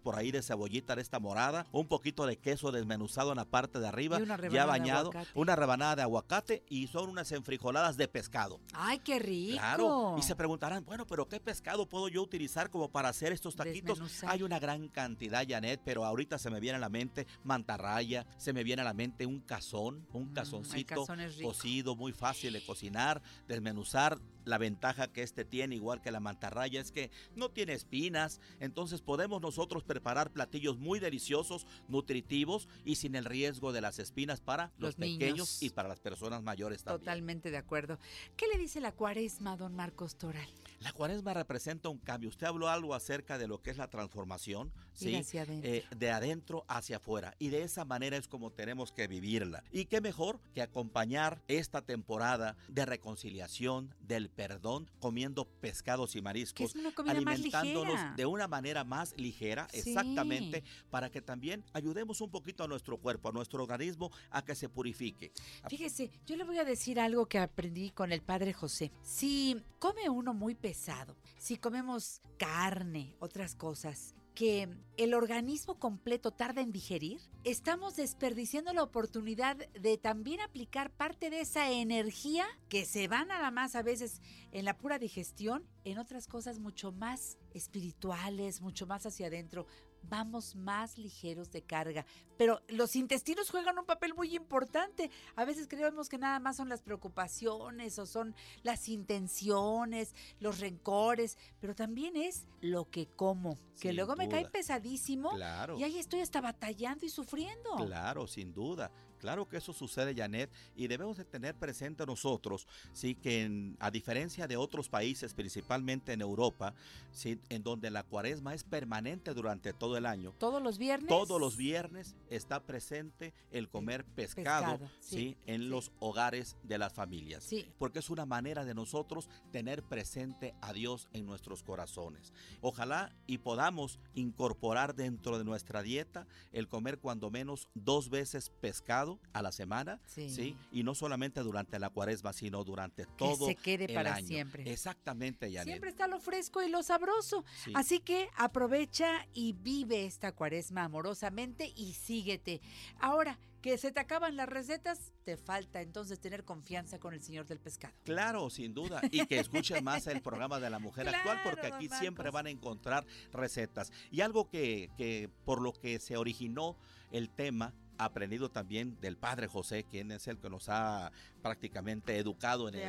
por ahí de cebollita de esta morada. Un poquito de queso desmenuzado en la parte de arriba. Y una ya bañado. Una rebanada de aguacate y son unas enfrijoladas de pescado. ¡Ay, qué rico! Claro, y se preguntarán, bueno, pero ¿qué pescado puedo yo utilizar como para hacer estos taquitos? Hay una gran cantidad, Janet, pero ahorita se me viene a la mente mantarraya, se me viene a la mente un cazón, un cazoncito es rico. cocido, muy fácil de cocinar, desmenuzar. La ventaja que este tiene, igual que la mantarraya, es que no tiene espinas, entonces podemos nosotros preparar platillos muy deliciosos, nutritivos y sin el riesgo de las espinas para los, Los niños. pequeños y para las personas mayores también. Totalmente de acuerdo. ¿Qué le dice la cuaresma, don Marcos Toral? La cuaresma representa un cambio. Usted habló algo acerca de lo que es la transformación, ¿sí? hacia adentro. Eh, de adentro hacia afuera. Y de esa manera es como tenemos que vivirla. Y qué mejor que acompañar esta temporada de reconciliación, del perdón, comiendo pescados y mariscos, ligera. de una manera más ligera, Sí. exactamente, para que también ayudemos un poquito a nuestro cuerpo, a nuestro organismo, a que se purifique. Fíjese, yo le voy a decir algo que aprendí con el padre José. Si come uno muy pesado, si comemos carne, otras cosas, que el organismo completo tarda en digerir, estamos desperdiciando la oportunidad de también aplicar parte de esa energía que se va nada más a veces en la pura digestión, en otras cosas mucho más espirituales, mucho más hacia adentro. Vamos más ligeros de carga. Pero los intestinos juegan un papel muy importante. A veces creemos que nada más son las preocupaciones o son las intenciones, los rencores, pero también es lo que como, que Sin luego me cae pesadísimo Claro. y ahí estoy hasta batallando y sufriendo. Claro, sin duda. Claro que eso sucede, Janet, y debemos de tener presente nosotros, sí, que en- a diferencia de otros países, principalmente en Europa, sí, en donde la cuaresma es permanente durante todo el año. Todos los viernes. Todos los viernes está presente el comer pescado, Pescado, sí, sí, en los hogares de las familias. Sí. Porque es una manera de nosotros tener presente a Dios en nuestros corazones. Ojalá y podamos incorporar dentro de nuestra dieta el comer cuando menos dos veces pescado a la semana, Sí. sí, y no solamente durante la cuaresma, sino durante todo se quede el para año. siempre. Exactamente, Janet. Siempre está lo fresco y lo sabroso. Sí. Así que aprovecha y vive esta cuaresma amorosamente y síguete. Ahora que se te acaban las recetas, te falta entonces tener confianza con el señor del pescado. Claro, sin duda. Y que escuchen más el programa de la mujer actual, porque aquí siempre van a encontrar recetas. Y algo que, que por lo que se originó el tema, aprendido también del padre José, quien es el que nos ha prácticamente educado en, el-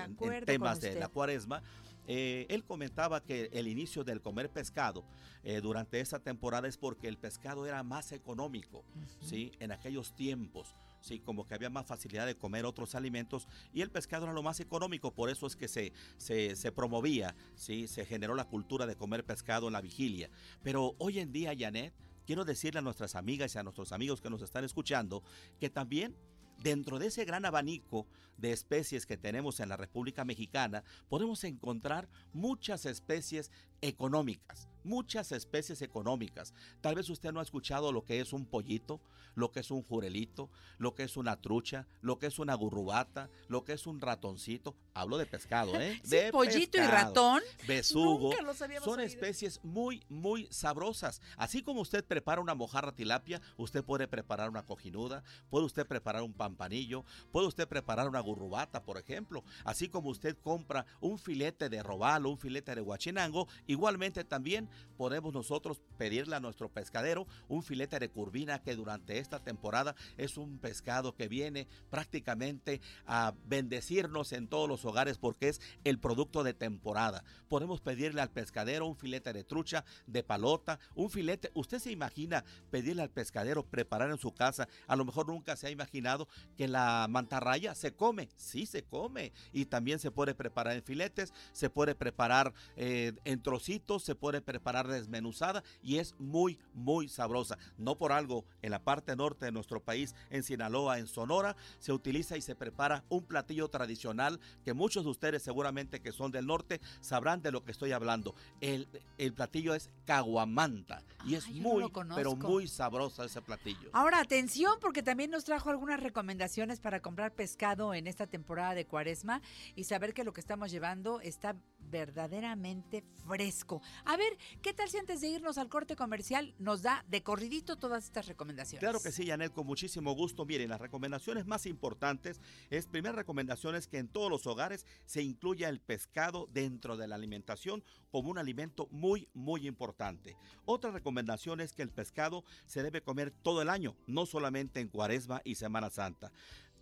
temas de la cuaresma. eh, él comentaba que el inicio del comer pescado eh, durante esa temporada es porque el pescado era más económico, ¿sí? En aquellos tiempos. Sí, como que había más facilidad de comer otros alimentos y el pescado era lo más económico, por eso es que se, se, se promovía, ¿sí? se generó la cultura de comer pescado en la vigilia. Pero hoy en día, Janet, quiero decirle a nuestras amigas y a nuestros amigos que nos están escuchando que también dentro de ese gran abanico de especies que tenemos en la República Mexicana, podemos encontrar muchas especies económicas, muchas especies económicas. Tal vez usted no ha escuchado lo que es un pollito, lo que es un jurelito, lo que es una trucha, lo que es una gurrubata, lo que es un ratoncito. Hablo de pescado, ¿eh? Sí, de pollito y ratón. Besugo. Nunca los habíamos Son oído. especies muy, muy sabrosas. Así como usted prepara una mojarra tilapia, usted puede preparar una cojinuda, puede usted preparar un pampanillo, puede usted preparar una gurrubata, por ejemplo. Así como usted compra un filete de robalo, un filete de guachinango, igualmente también podemos nosotros pedirle a nuestro pescadero un filete de curvina que durante esta temporada es un pescado que viene prácticamente a bendecirnos en todos los hogares porque es el producto de temporada. Podemos pedirle al pescadero un filete de trucha, de palota, un filete. Usted se imagina pedirle al pescadero preparar en su casa. A lo mejor nunca se ha imaginado que la mantarraya se come. Sí, se come. Y también se puede preparar en filetes, se puede preparar eh, en trocitos, se puede preparar preparar desmenuzada y es muy, muy sabrosa. No por algo, en la parte norte de nuestro país, en Sinaloa, en Sonora, se utiliza y se prepara un platillo tradicional que muchos de ustedes seguramente que son del norte sabrán de lo que estoy hablando. El, el platillo es caguamanta y es no muy, conozco. pero muy sabrosa ese platillo. Ahora, atención, porque también nos trajo algunas recomendaciones para comprar pescado en esta temporada de cuaresma y saber que lo que estamos llevando está verdaderamente fresco. A ver, ¿qué tal si antes de irnos al corte comercial nos da de corridito todas estas recomendaciones? Claro que sí, Janet, con muchísimo gusto. Miren, las recomendaciones más importantes es, primera recomendación es que en todos los hogares se incluya el pescado dentro de la alimentación como un alimento muy, muy importante. Otra recomendación es que el pescado se debe comer todo el año, no solamente en Cuaresma y Semana Santa.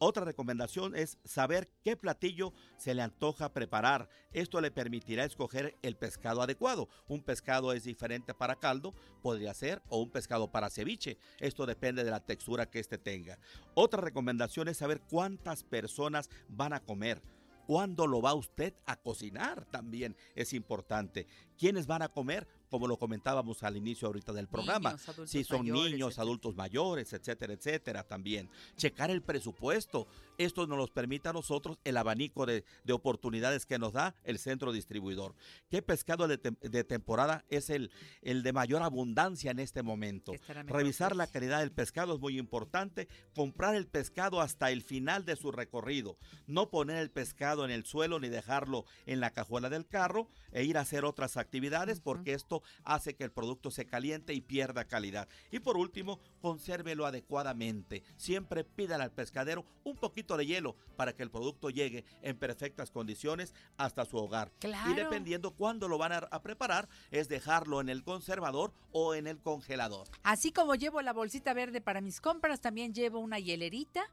Otra recomendación es saber qué platillo se le antoja preparar. Esto le permitirá escoger el pescado adecuado. Un pescado es diferente para caldo, podría ser, o un pescado para ceviche. Esto depende de la textura que éste tenga. Otra recomendación es saber cuántas personas van a comer. ¿Cuándo lo va usted a cocinar? También es importante. ¿Quiénes van a comer? Como lo comentábamos al inicio ahorita del programa. Niños, si son mayores, niños, etcétera. adultos mayores, etcétera, etcétera, también. Checar el presupuesto. Esto nos los permite a nosotros el abanico de, de oportunidades que nos da el centro distribuidor. ¿Qué pescado de, de temporada es el, el de mayor abundancia en este momento? Revisar la calidad del pescado es muy importante. Comprar el pescado hasta el final de su recorrido. No poner el pescado en el suelo ni dejarlo en la cajuela del carro e ir a hacer otras actividades porque esto hace que el producto se caliente y pierda calidad. Y por último, consérvelo adecuadamente. Siempre pídale al pescadero un poquito de hielo para que el producto llegue en perfectas condiciones hasta su hogar. Claro. Y dependiendo cuándo lo van a, preparar, es dejarlo en el conservador o en el congelador. Así como llevo la bolsita verde para mis compras, también llevo una hielerita.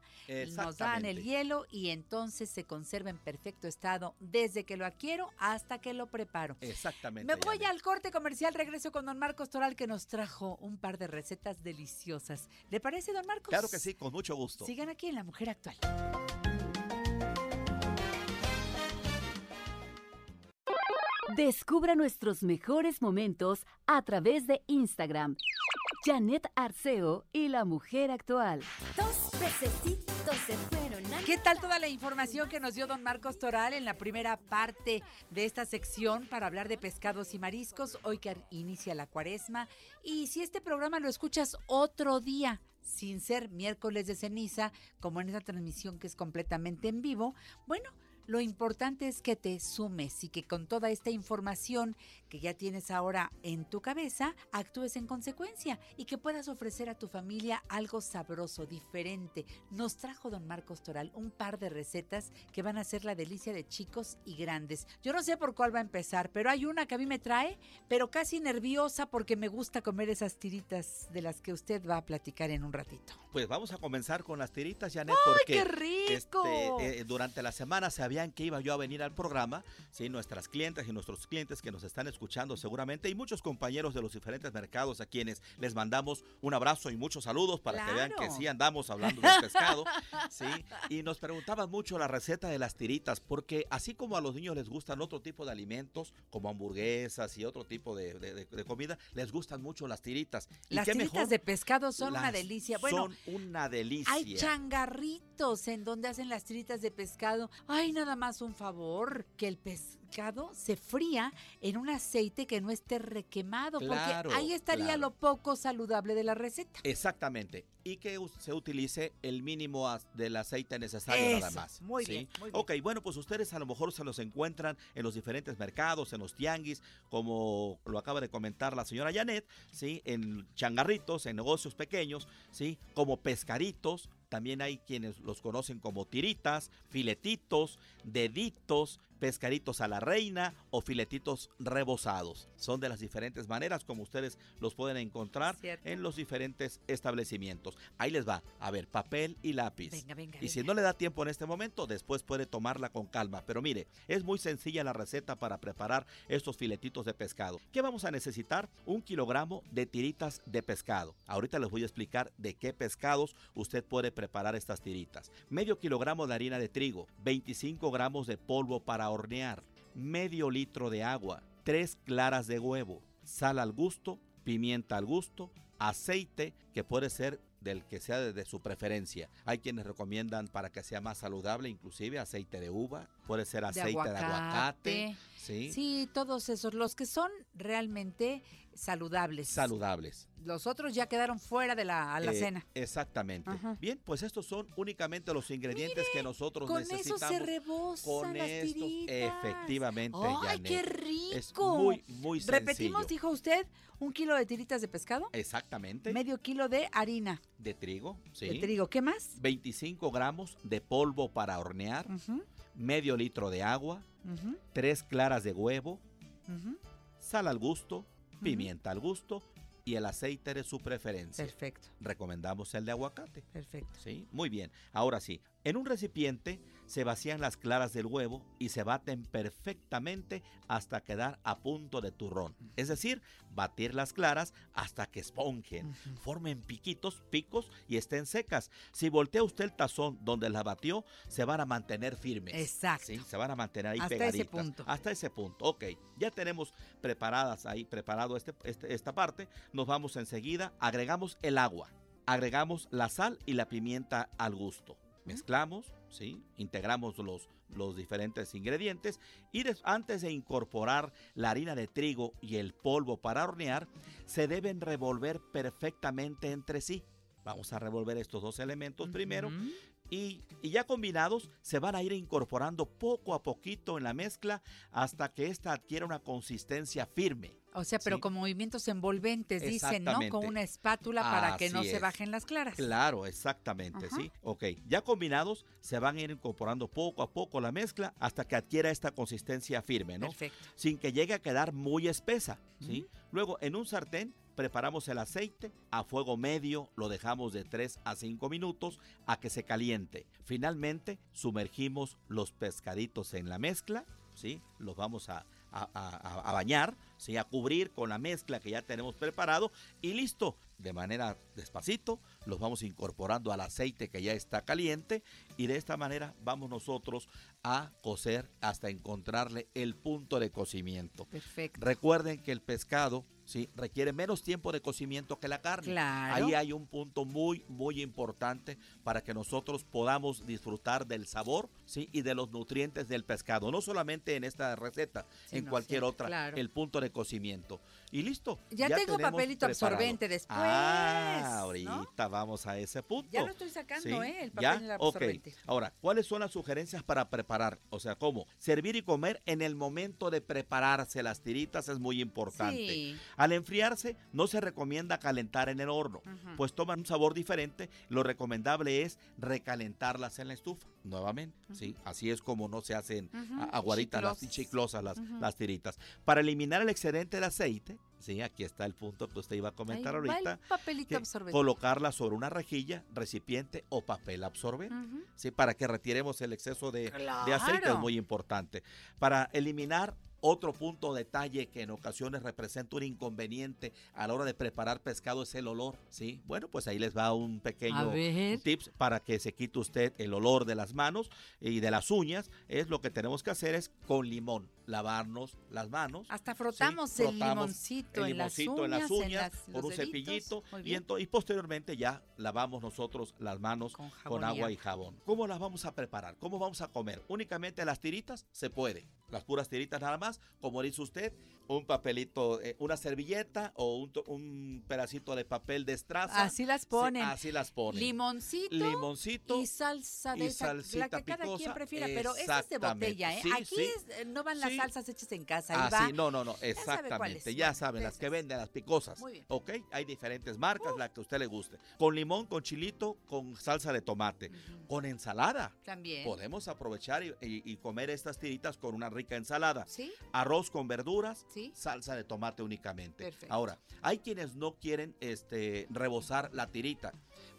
Nos dan el hielo y entonces se conserva en perfecto estado desde que lo adquiero hasta que lo preparo. Exactamente. Me voy al corte comercial, regreso con don Marcos Toral que nos trajo un par de recetas deliciosas. ¿Le parece, don Marcos? Claro que sí, con mucho gusto. Sigan aquí en La Mujer Actual. Descubra nuestros mejores momentos a través de Instagram. Janet Arceo y la mujer actual. Dos pececitos se fueron a ¿Qué tal toda la información que nos dio don Marcos Toral en la primera parte de esta sección para hablar de pescados y mariscos? Hoy que inicia la cuaresma. Y si este programa lo escuchas otro día, sin ser miércoles de ceniza, como en esta transmisión que es completamente en vivo, bueno, lo importante es que te sumes y que con toda esta información que ya tienes ahora en tu cabeza, actúes en consecuencia y que puedas ofrecer a tu familia algo sabroso, diferente. Nos trajo don Marcos Toral un par de recetas que van a ser la delicia de chicos y grandes. Yo no sé por cuál va a empezar, pero hay una que a mí me trae, pero casi nerviosa porque me gusta comer esas tiritas de las que usted va a platicar en un ratito. Pues vamos a comenzar con las tiritas, Janet, ¡Ay, porque qué rico! este, eh, durante la semana sabían que iba yo a venir al programa, sí, nuestras clientes y nuestros clientes que nos están escuchando seguramente y muchos compañeros de los diferentes mercados a quienes les mandamos un abrazo y muchos saludos para que vean que sí andamos hablando de pescado, sí, y nos preguntaban mucho la receta de las tiritas, porque así como a los niños les gustan otro tipo de alimentos, como hamburguesas y otro tipo de, de- de- de comida, les gustan mucho las tiritas. ¿Y Las qué tiritas mejor? de pescado son una delicia. Bueno, son una delicia. Hay changarritos en donde hacen las tiritas de pescado. Ay, nada más un favor, que el pescado se fría en un aceite que no esté requemado, Claro, porque ahí estaría claro. lo poco saludable de la receta. Exactamente. Y que se utilice el mínimo del aceite necesario nada más. muy ¿sí? bien, muy bien. Ok, bueno, pues ustedes a lo mejor se los encuentran en los diferentes mercados, en los tianguis, como lo acaba de comentar la señora Janet, ¿sí? En changarritos, en negocios pequeños, ¿sí? Como pescaditos. También hay quienes los conocen como tiritas, filetitos, deditos, pescaditos a la reina o filetitos rebozados. Son de las diferentes maneras como ustedes los pueden encontrar Cierto. en los diferentes establecimientos. Ahí les va. A ver, papel y lápiz. Venga, venga, Y si no le da tiempo en este momento, después puede tomarla con calma. Pero mire, es muy sencilla la receta para preparar estos filetitos de pescado. ¿Qué vamos a necesitar? Un kilogramo de tiritas de pescado. Ahorita les voy a explicar de qué pescados usted puede preparar estas tiritas. Medio kilogramo de harina de trigo, 25 gramos de polvo para hornear, medio litro de agua, tres claras de huevo, sal al gusto, pimienta al gusto, aceite que puede ser del que sea de, de su preferencia. Hay quienes recomiendan para que sea más saludable, inclusive aceite de uva, puede ser aceite de aguacate, ¿sí? Sí, todos esos, los que son realmente saludables. saludables. Los otros ya quedaron fuera de la Eh, alacena. exactamente. Ajá. Bien, pues estos son únicamente los ingredientes que nosotros Con eso necesitamos. se rebosan con las estos, tiritas. efectivamente, ¡Ay, qué rico! Es muy, muy sencillo. Repetimos, dijo usted, un kilo de tiritas de pescado, Exactamente. medio kilo de harina de trigo, sí. de trigo. ¿Qué más? 25 gramos de polvo para hornear, medio litro de agua, tres claras de huevo, sal al gusto, pimienta al gusto y el aceite de su preferencia. Perfecto. Recomendamos el de aguacate. Perfecto. Sí, muy bien. Ahora sí, en un recipiente se vacían las claras del huevo y se baten perfectamente hasta quedar a punto de turrón. Es decir, batir las claras hasta que esponjen, formen piquitos, picos y estén secas. Si voltea usted el tazón donde las batió, se van a mantener firmes. Exacto. Sí, se van a mantener ahí Hasta ese pegaditas. punto. Hasta ese punto. Ok, ya tenemos preparadas ahí, preparado este, este- esta parte. Nos vamos enseguida, agregamos el agua, agregamos la sal y la pimienta al gusto. Mezclamos, ¿sí? integramos los, los diferentes ingredientes y des- antes de incorporar la harina de trigo y el polvo para hornear, se deben revolver perfectamente entre sí. Vamos a revolver estos dos elementos primero y, y ya combinados se van a ir incorporando poco a poquito en la mezcla hasta que ésta adquiera una consistencia firme. O sea, pero Sí. con movimientos envolventes, dicen, ¿no? Con una espátula para que no se bajen las claras. Claro, exactamente, Ajá. sí. Ok, ya combinados se van a ir incorporando poco a poco la mezcla hasta que adquiera esta consistencia firme, ¿no? Perfecto. Sin que llegue a quedar muy espesa, ¿sí? Luego, en un sartén preparamos el aceite a fuego medio, lo dejamos de 3 a 5 minutos a que se caliente. Finalmente, sumergimos los pescaditos en la mezcla, ¿sí? Los vamos a, a- a- a bañar, ¿sí? A cubrir con la mezcla que ya tenemos preparado y listo. De manera despacito, los vamos incorporando al aceite que ya está caliente y de esta manera vamos nosotros a cocer hasta encontrarle el punto de cocimiento. Perfecto. Recuerden que el pescado ¿sí? requiere menos tiempo de cocimiento que la carne. Claro. Ahí hay un punto muy, muy importante para que nosotros podamos disfrutar del sabor ¿sí? y de los nutrientes del pescado. No solamente en esta receta, en cualquier otra, claro. el punto de cocimiento. Y listo. Ya tengo tenemos papelito preparado. absorbente después, Ah, ¿no? ahorita vamos a ese punto. Ya lo estoy sacando, ¿eh? El ¿Ya? papel absorbente. Ahora, ¿cuáles son las sugerencias para preparar? O sea, ¿cómo? Servir y comer en el momento de prepararse las tiritas es muy importante. Al enfriarse, no se recomienda calentar en el horno, pues toman un sabor diferente. Lo recomendable es recalentarlas en la estufa, nuevamente. ¿sí? Así es como no se hacen aguaditas, las chiclosas. las, las tiritas. Para eliminar el excedente de aceite, sí, aquí está el punto que usted iba a comentar Ahí ahorita. el papelito absorbente. Colocarla sobre una rejilla, recipiente o papel absorbente. ¿sí? Para que retiremos el exceso de, de aceite es muy importante. Para eliminar otro punto detalle que en ocasiones representa un inconveniente a la hora de preparar pescado es el olor, ¿sí? Bueno, pues ahí les va un pequeño tips para que se quite usted el olor de las manos y de las uñas. Es lo que tenemos que hacer es con limón, lavarnos las manos. Hasta frotamos, Sí, el frotamos limoncito, el en, las uñas, en las uñas, las- con un deditos. cepillito y, y posteriormente ya lavamos nosotros las manos con, agua agua. y jabón. ¿Cómo las vamos a preparar? ¿Cómo vamos a comer? Únicamente las tiritas se puede. Las puras tiritas nada más, como dice usted, un papelito, eh, una servilleta o un, un pedacito de papel de estraza. Así las Sí, ponen. así las ponen. Limoncito, Limoncito y salsa de y esa, la salsita que cada quien picosa. prefiera, pero esta es de botella, ¿eh? Sí, Aquí sí. es- eh, no van las salsas hechas en casa, Ah, va. sí, no, no, no, exactamente. Ya saben, las que venden, las picosas. Muy bien. Ok, hay diferentes marcas, la que a usted le guste. Con limón, con chilito, con salsa de tomate, con ensalada. También. Podemos aprovechar y, y- y comer estas tiritas con una rica ensalada. Sí. Arroz con verduras, Sí. salsa de tomate únicamente. Perfecto. Ahora, hay quienes no quieren este, rebosar la tirita.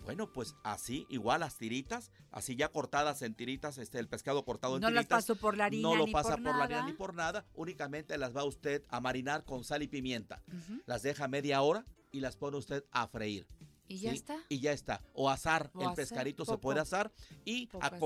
Bueno, pues así, igual las tiritas, así ya cortadas en tiritas, este, el pescado cortado en No las tiritas. paso por la harina No lo ni pasa por por, la harina ni por nada, únicamente las va usted a marinar con sal y pimienta. Ujú. Las deja media hora y las pone usted a freír. Y ya ¿sí? está. Y ya está. O asar, O el asar, pescadito se poco- puede asar y poco aceite.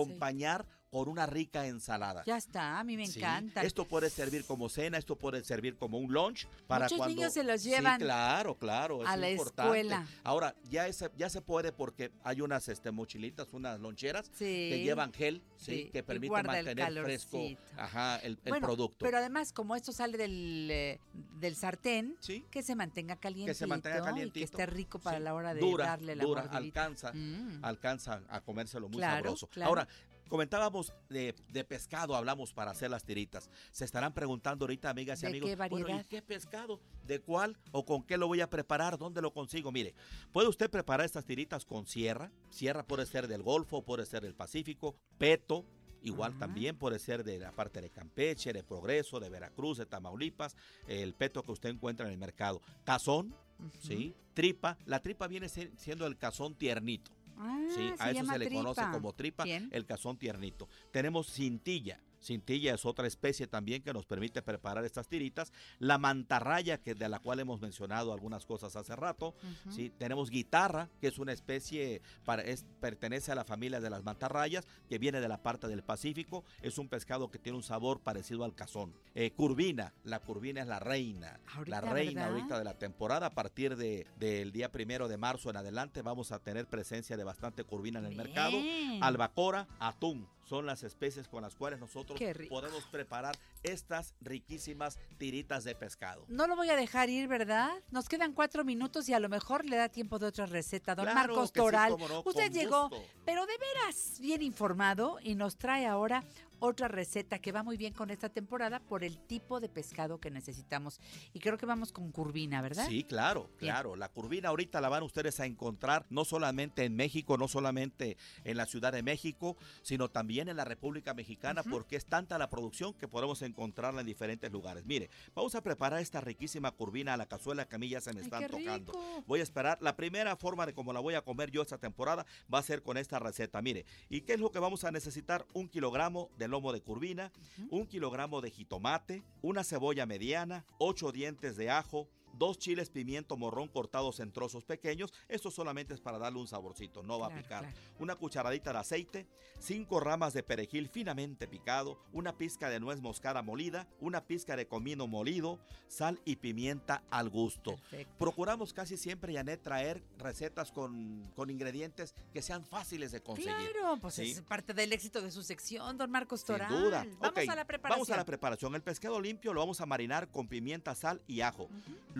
Con una rica ensalada. Ya está, a mí me Sí, encanta. Esto puede servir como cena, esto puede servir como un lunch para Muchos cuando niños se los Sí, llevan claro, claro, es a la importante. escuela. Ahora ya es- ya se puede porque hay unas este mochilitas, unas loncheras que Sí. llevan gel, sí, Sí, que el mantener fresco, ajá, el, el Bueno, producto. Pero además, como esto sale del, eh, del sartén, que se mantenga calientito. que se mantenga Y que calientito. esté rico para Sí. la hora de dura, darle la dura, mordidita. alcanza, Mm. alcanza a comérselo muy Claro, sabroso. claro. Ahora, comentábamos de, de pescado, hablamos para hacer las tiritas. Se estarán preguntando ahorita, amigas y ¿De amigos, qué bueno, ¿y variedad? qué pescado? ¿De cuál o con qué lo voy a preparar? ¿Dónde lo consigo? Mire, puede usted preparar estas tiritas con sierra. Sierra puede ser del Golfo, puede ser del Pacífico, peto, Igual también puede ser de la parte de Campeche, de Progreso, de Veracruz, de Tamaulipas, el peto que usted encuentra en el mercado. Cazón, ¿sí? Tripa. La tripa viene si- siendo el cazón tiernito. Ah, Sí, se a eso se le conoce como tripa, Bien. el cazón tiernito. Tenemos cintilla. Cintilla es otra especie también que nos permite preparar estas tiritas. La mantarraya, que de la cual hemos mencionado algunas cosas hace rato. ¿sí? Tenemos guitarra, que es una especie, para, es, pertenece a la familia de las mantarrayas, que viene de la parte del Pacífico. Es un pescado que tiene un sabor parecido al cazón. Eh, curvina, la curvina es la reina. La reina ¿verdad? ahorita de la temporada. A partir de, del día primero de marzo en adelante vamos a tener presencia de bastante curvina en el mercado. Albacora, atún. Son las especies con las cuales nosotros podemos preparar estas riquísimas tiritas de pescado. No lo voy a dejar ir, ¿verdad? Nos quedan cuatro minutos y a lo mejor le da tiempo de otra receta. Don Claro Marcos sí, Toral, no, usted llegó, gusto. pero de veras bien informado y nos trae ahora otra receta que va muy bien con esta temporada por el tipo de pescado que necesitamos. Y creo que vamos con curvina, ¿verdad? Sí, claro, Bien. claro. La curvina ahorita la van ustedes a encontrar no solamente en México, no solamente en la Ciudad de México, sino también en la República Mexicana, porque es tanta la producción que podemos encontrarla en diferentes lugares. Mire, vamos a preparar esta riquísima curvina a la cazuela que a mí ya se me están tocando. rico. Voy a esperar. La primera forma de cómo la voy a comer yo esta temporada va a ser con esta receta. Mire, ¿y qué es lo que vamos a necesitar? Un kilogramo de lomo de curvina, un kilogramo de jitomate, una cebolla mediana, ocho dientes de ajo, dos chiles pimiento morrón cortados en trozos pequeños. Esto solamente es para darle un saborcito, no va a picar. claro. Una cucharadita de aceite, cinco ramas de perejil finamente picado, una pizca de nuez moscada molida, una pizca de comino molido, sal y pimienta al gusto. Procuramos casi siempre, Janet, traer recetas con, con ingredientes que sean fáciles de conseguir. Claro, pues ¿sí? es parte del éxito de su sección, don Marcos Sin Toral. duda. Vamos a la preparación. Vamos a la preparación. El pescado limpio lo vamos a marinar con pimienta, sal y ajo.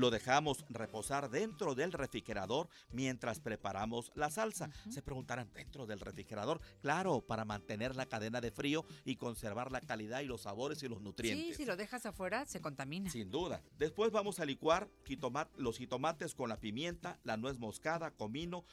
Lo dejamos reposar dentro del refrigerador mientras preparamos la salsa. Se preguntarán, ¿dentro del refrigerador? Claro, para mantener la cadena de frío y conservar la calidad y los sabores y los nutrientes. Sí, si lo dejas afuera, se contamina. Sin duda. Después vamos a licuar los jitomates con la pimienta, la nuez moscada, comino,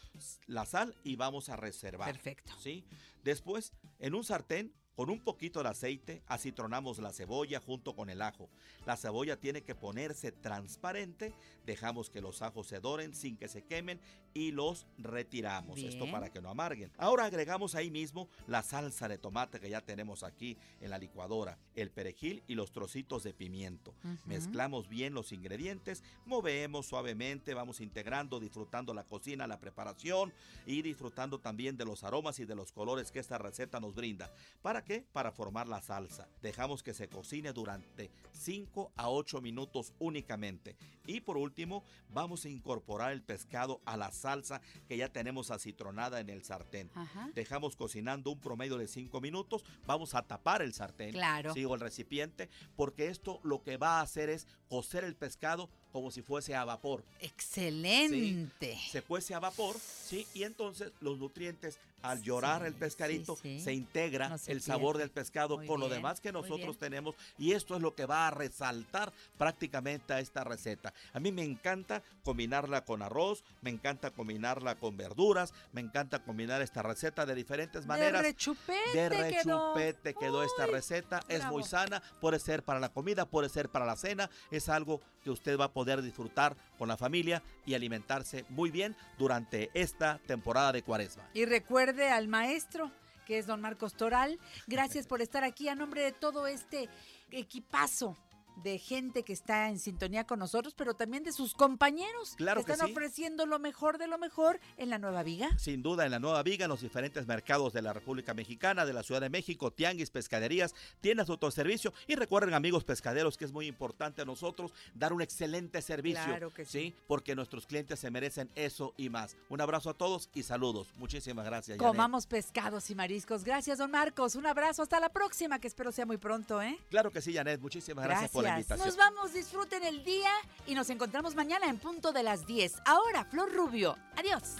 la sal y vamos a reservar. Perfecto. ¿Sí? Después, en un sartén, con un poquito de aceite, acitronamos la cebolla junto con el ajo. La cebolla tiene que ponerse transparente, dejamos que los ajos se doren sin que se quemen y los retiramos. Esto para que no amarguen. Ahora agregamos ahí mismo la salsa de tomate que ya tenemos aquí en la licuadora, el perejil y los trocitos de pimiento. Mezclamos bien los ingredientes, movemos suavemente, vamos integrando, disfrutando la cocina, la preparación y disfrutando también de los aromas y de los colores que esta receta nos brinda. ¿Para qué? Para formar la salsa. Dejamos que se cocine durante 5 a 8 minutos únicamente. Y por último, vamos a incorporar el pescado a la salsa que ya tenemos acitronada en el sartén. Ajá. Dejamos cocinando un promedio de 5 minutos. Vamos a tapar el sartén. Claro. ¿sí? o el recipiente, porque esto lo que va a hacer es cocer el pescado como si fuese a vapor. Excelente. Sí, se cuece a vapor, ¿sí? Y entonces los nutrientes, al llorar el pescadito, sí. se integra No se el sabor del pescado Muy con lo demás que nosotros tenemos. Y esto es lo que va a resaltar prácticamente a esta receta. A mí me encanta combinarla con arroz, me encanta combinarla con verduras, me encanta combinar esta receta de diferentes maneras. De rechupete De quedó. rechupete quedó esta receta. Es muy sana, puede ser para la comida, puede ser para la cena. Es algo que usted va a poder disfrutar con la familia y alimentarse muy bien durante esta temporada de cuaresma. Y recuerde al maestro, que es don Marcos Toral. Gracias por estar aquí a nombre de todo este equipazo de gente que está en sintonía con nosotros, pero también de sus compañeros Claro que están sí. ofreciendo lo mejor de lo mejor en la Nueva Viga. Sin duda, en la Nueva Viga, en los diferentes mercados de la República Mexicana, de la Ciudad de México, tianguis, pescaderías, tiendas de autoservicio. Y recuerden, amigos pescaderos, que es muy importante a nosotros dar un excelente servicio. Claro que sí. Porque nuestros clientes se merecen eso y más. Un abrazo a todos y saludos. Muchísimas gracias. Janet. Comamos pescados y mariscos. Gracias, don Marcos. Un abrazo. Hasta la próxima, que espero sea muy pronto, ¿eh? Claro que sí, Janet. Muchísimas gracias, por la invitación. Nos vamos, disfruten el día y nos encontramos mañana en punto de las 10. Ahora, Flor Rubio. Adiós.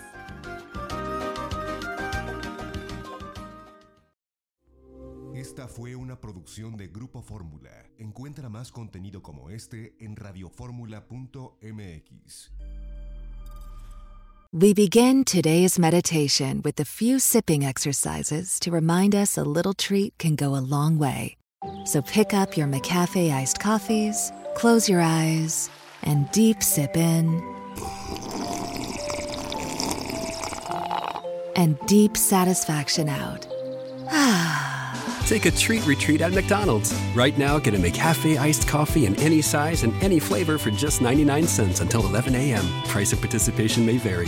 Esta fue una producción de Grupo Fórmula. Encuentra más contenido como este en radioformula.mx. We begin today's meditation with a few sipping exercises to remind us a little treat can go a long way. So pick up your McCafe iced coffees, close your eyes, and deep sip in. And deep satisfaction out. Take a treat retreat at McDonald's. Right now, get a McCafe iced coffee in any size and any flavor for just 99 cents until 11 a.m. Price of participation may vary.